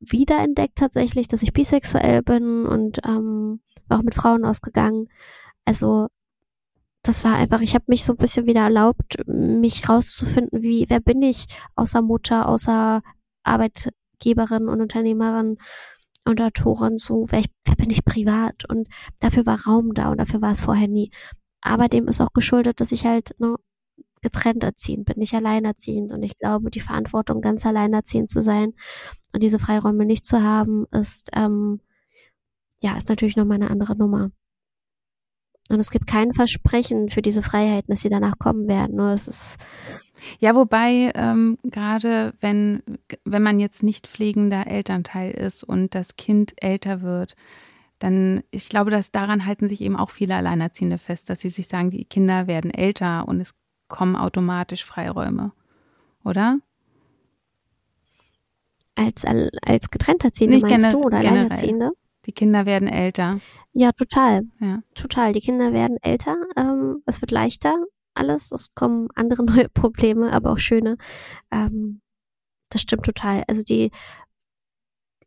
wiederentdeckt tatsächlich, dass ich bisexuell bin und ähm, auch mit Frauen ausgegangen. Also das war einfach, ich habe mich so ein bisschen wieder erlaubt, mich rauszufinden, wie, wer bin ich, außer Mutter, außer Arbeitgeberin und Unternehmerin und Autorin so, wer, ich, wer bin ich privat? Und dafür war Raum da und dafür war es vorher nie. Aber dem ist auch geschuldet, dass ich halt ne, getrennt erziehend bin, nicht alleinerziehend. Und ich glaube, die Verantwortung, ganz alleinerziehend zu sein Und diese Freiräume nicht zu haben, ist, ähm, ja, ist natürlich nochmal eine andere Nummer. Und es gibt kein Versprechen für diese Freiheiten, dass sie danach kommen werden. Nur es ist ja, wobei ähm, gerade wenn, wenn man jetzt nicht pflegender Elternteil ist und das Kind älter wird, dann, ich glaube, dass daran halten sich eben auch viele Alleinerziehende fest, dass sie sich sagen, die Kinder werden älter und es kommen automatisch Freiräume, oder? Als, als Getrennterziehende Nicht meinst du oder. Alleinerziehende? Die Kinder werden älter. Ja, total. Ja. Total. Die Kinder werden älter. Ähm, es wird leichter alles. Es kommen andere neue Probleme, aber auch schöne. Ähm, das stimmt total. Also die,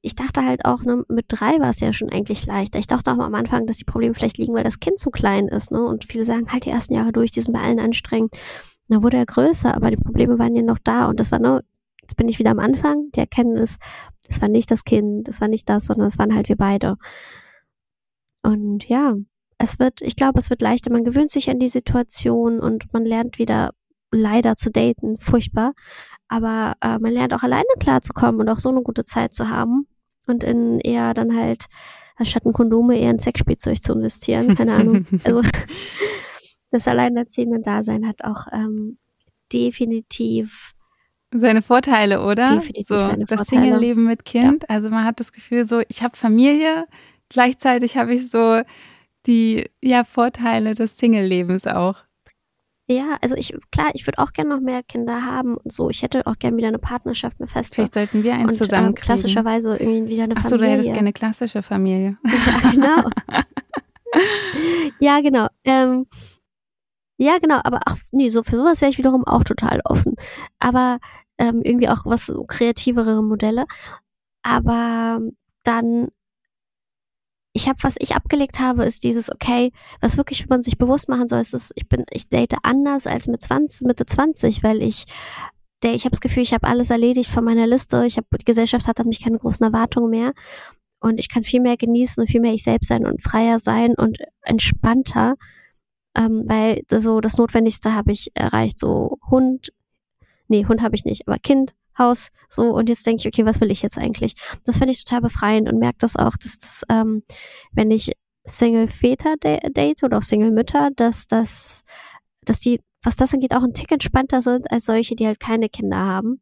ich dachte halt auch, ne, mit drei war es ja schon eigentlich leichter. Ich dachte auch am Anfang, dass die Probleme vielleicht liegen, weil das Kind zu klein ist, ne? Und viele sagen, halt die ersten Jahre durch, die sind bei allen anstrengend. Dann wurde er größer, aber die Probleme waren ja noch da. Und das war nur, jetzt bin ich wieder am Anfang, die Erkenntnis, das war nicht das Kind, das war nicht das, sondern es waren halt wir beide. Und ja, es wird, ich glaube, es wird leichter. Man gewöhnt sich an die Situation und man lernt wieder leider zu daten. Furchtbar. Aber äh, man lernt auch alleine klarzukommen und auch so eine gute Zeit zu haben. Und in eher dann halt, anstatt ein Kondome, eher in Sexspielzeug zu investieren. Keine Ahnung. Also das alleinerziehende Dasein hat auch ähm, definitiv seine Vorteile, oder? Definitiv so, seine das Single-Leben mit Kind. Ja. Also man hat das Gefühl, so ich habe Familie, gleichzeitig habe ich so die ja, Vorteile des Single-Lebens auch. Ja, also ich, klar, ich würde auch gerne noch mehr Kinder haben und so. Ich hätte auch gerne wieder eine Partnerschaft, eine feste. Vielleicht sollten wir einen zusammen. Äh, klassischerweise irgendwie wieder eine Ach Familie. Achso, du hättest gerne eine klassische Familie. Ja, genau. ja, genau. Ähm, ja, genau, aber ach, nee, so für sowas wäre ich wiederum auch total offen. Aber ähm, irgendwie auch was so kreativere Modelle. Aber dann ich habe, was ich abgelegt habe, ist dieses, okay, was wirklich man sich bewusst machen soll, ist, es, ich bin, ich date anders als mit 20, Mitte 20, weil ich der, ich habe das Gefühl, ich habe alles erledigt von meiner Liste. Ich habe die Gesellschaft hat an mich keine großen Erwartungen mehr und ich kann viel mehr genießen und viel mehr ich selbst sein und freier sein und entspannter, ähm, weil so das Notwendigste habe ich erreicht. So Hund, nee Hund habe ich nicht, aber Kind, Haus, so und jetzt denke ich, okay, was will ich jetzt eigentlich? Das finde ich total befreiend und merke das auch, dass das, ähm, wenn ich Single-Väter date oder auch Single-Mütter, dass das, dass die, was das angeht, auch ein Tick entspannter sind als solche, die halt keine Kinder haben.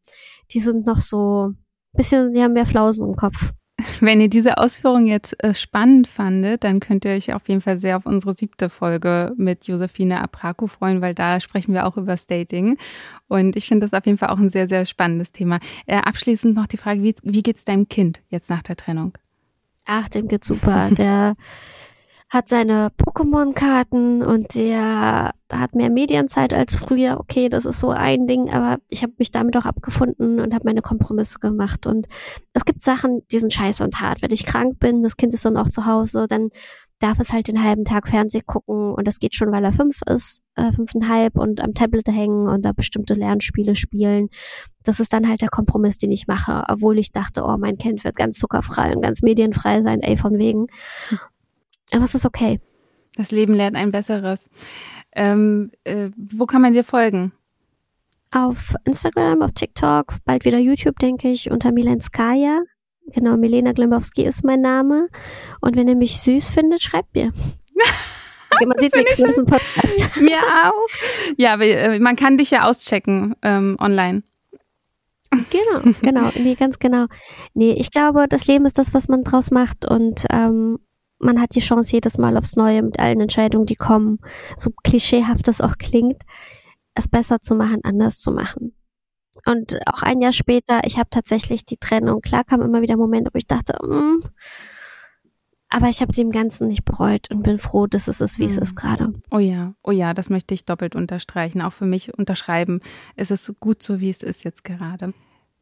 Die sind noch so bisschen, die haben mehr Flausen im Kopf. Wenn ihr diese Ausführung jetzt äh, spannend fandet, dann könnt ihr euch auf jeden Fall sehr auf unsere siebte Folge mit Josefine Apraku freuen, weil da sprechen wir auch über Dating. Und ich finde das auf jeden Fall auch ein sehr, sehr spannendes Thema. Äh, abschließend noch die Frage, wie, wie geht's deinem Kind jetzt nach der Trennung? Ach, dem geht's super. Der hat seine Pokémon-Karten und der hat mehr Medienzeit als früher. Okay, das ist so ein Ding, aber ich habe mich damit auch abgefunden und habe meine Kompromisse gemacht. Und es gibt Sachen, die sind scheiße und hart. Wenn ich krank bin, das Kind ist dann auch zu Hause, dann darf es halt den halben Tag Fernseh gucken und das geht schon, weil er fünf ist, äh, fünfeinhalb und am Tablet hängen und da bestimmte Lernspiele spielen. Das ist dann halt der Kompromiss, den ich mache, obwohl ich dachte, oh, mein Kind wird ganz zuckerfrei und ganz medienfrei sein, ey, von wegen. Aber es ist okay. Das Leben lernt ein besseres. Ähm, äh, wo kann man dir folgen? Auf Instagram, auf TikTok, bald wieder YouTube, denke ich, unter Milenskaya. Genau, Milena Glimbowski ist mein Name. Und wenn ihr mich süß findet, schreibt mir. Okay, man sieht nichts, das ist ein Podcast. Mir auch. Ja, äh, man kann dich ja auschecken ähm, online. Genau, genau, nee, ganz genau. Nee, ich glaube, das Leben ist das, was man draus macht und ähm, man hat die Chance jedes Mal aufs Neue mit allen Entscheidungen, die kommen, so klischeehaft das auch klingt, es besser zu machen, anders zu machen. Und auch ein Jahr später, ich habe tatsächlich die Trennung. Klar kam immer wieder Momente, wo ich dachte, mm, aber ich habe sie im Ganzen nicht bereut und bin froh, dass es ist, wie hm. es ist gerade. Oh ja, oh ja, das möchte ich doppelt unterstreichen. Auch für mich unterschreiben. Es ist gut so, wie es ist jetzt gerade.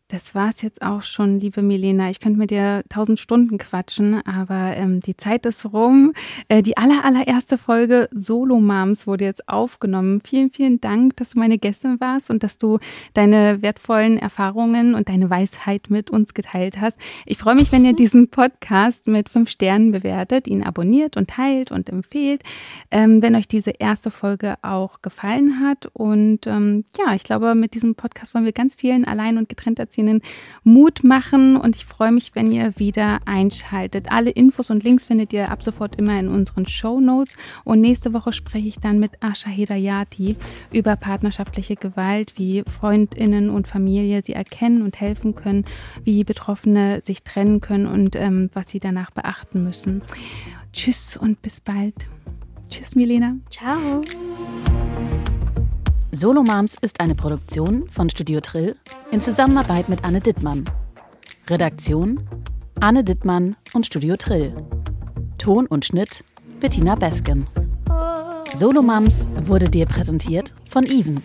Das war es jetzt auch schon, liebe Milena. Ich könnte mit dir tausend Stunden quatschen, aber ähm, die Zeit ist rum. Äh, die aller, allererste Folge Solo Moms wurde jetzt aufgenommen. Vielen, vielen Dank, dass du meine Gästin warst und dass du deine wertvollen Erfahrungen und deine Weisheit mit uns geteilt hast. Ich freue mich, wenn ihr diesen Podcast mit fünf Sternen bewertet, ihn abonniert und teilt und empfehlt. Ähm, wenn euch diese erste Folge auch gefallen hat. Und ähm, ja, ich glaube, mit diesem Podcast wollen wir ganz vielen allein und getrennt erziehen Mädcheninnen Mut machen und ich freue mich, wenn ihr wieder einschaltet. Alle Infos und Links findet ihr ab sofort immer in unseren Show Notes und nächste Woche spreche ich dann mit Asha Hedayati über partnerschaftliche Gewalt, wie Freundinnen und Familie sie erkennen und helfen können, wie Betroffene sich trennen können und ähm, was sie danach beachten müssen. Tschüss und bis bald. Tschüss, Milena. Ciao. Solo Moms ist eine Produktion von Studio Trill in Zusammenarbeit mit Anne Dittmann. Redaktion Anne Dittmann und Studio Trill. Ton und Schnitt Bettina Besken. Solo Moms wurde dir präsentiert von Even.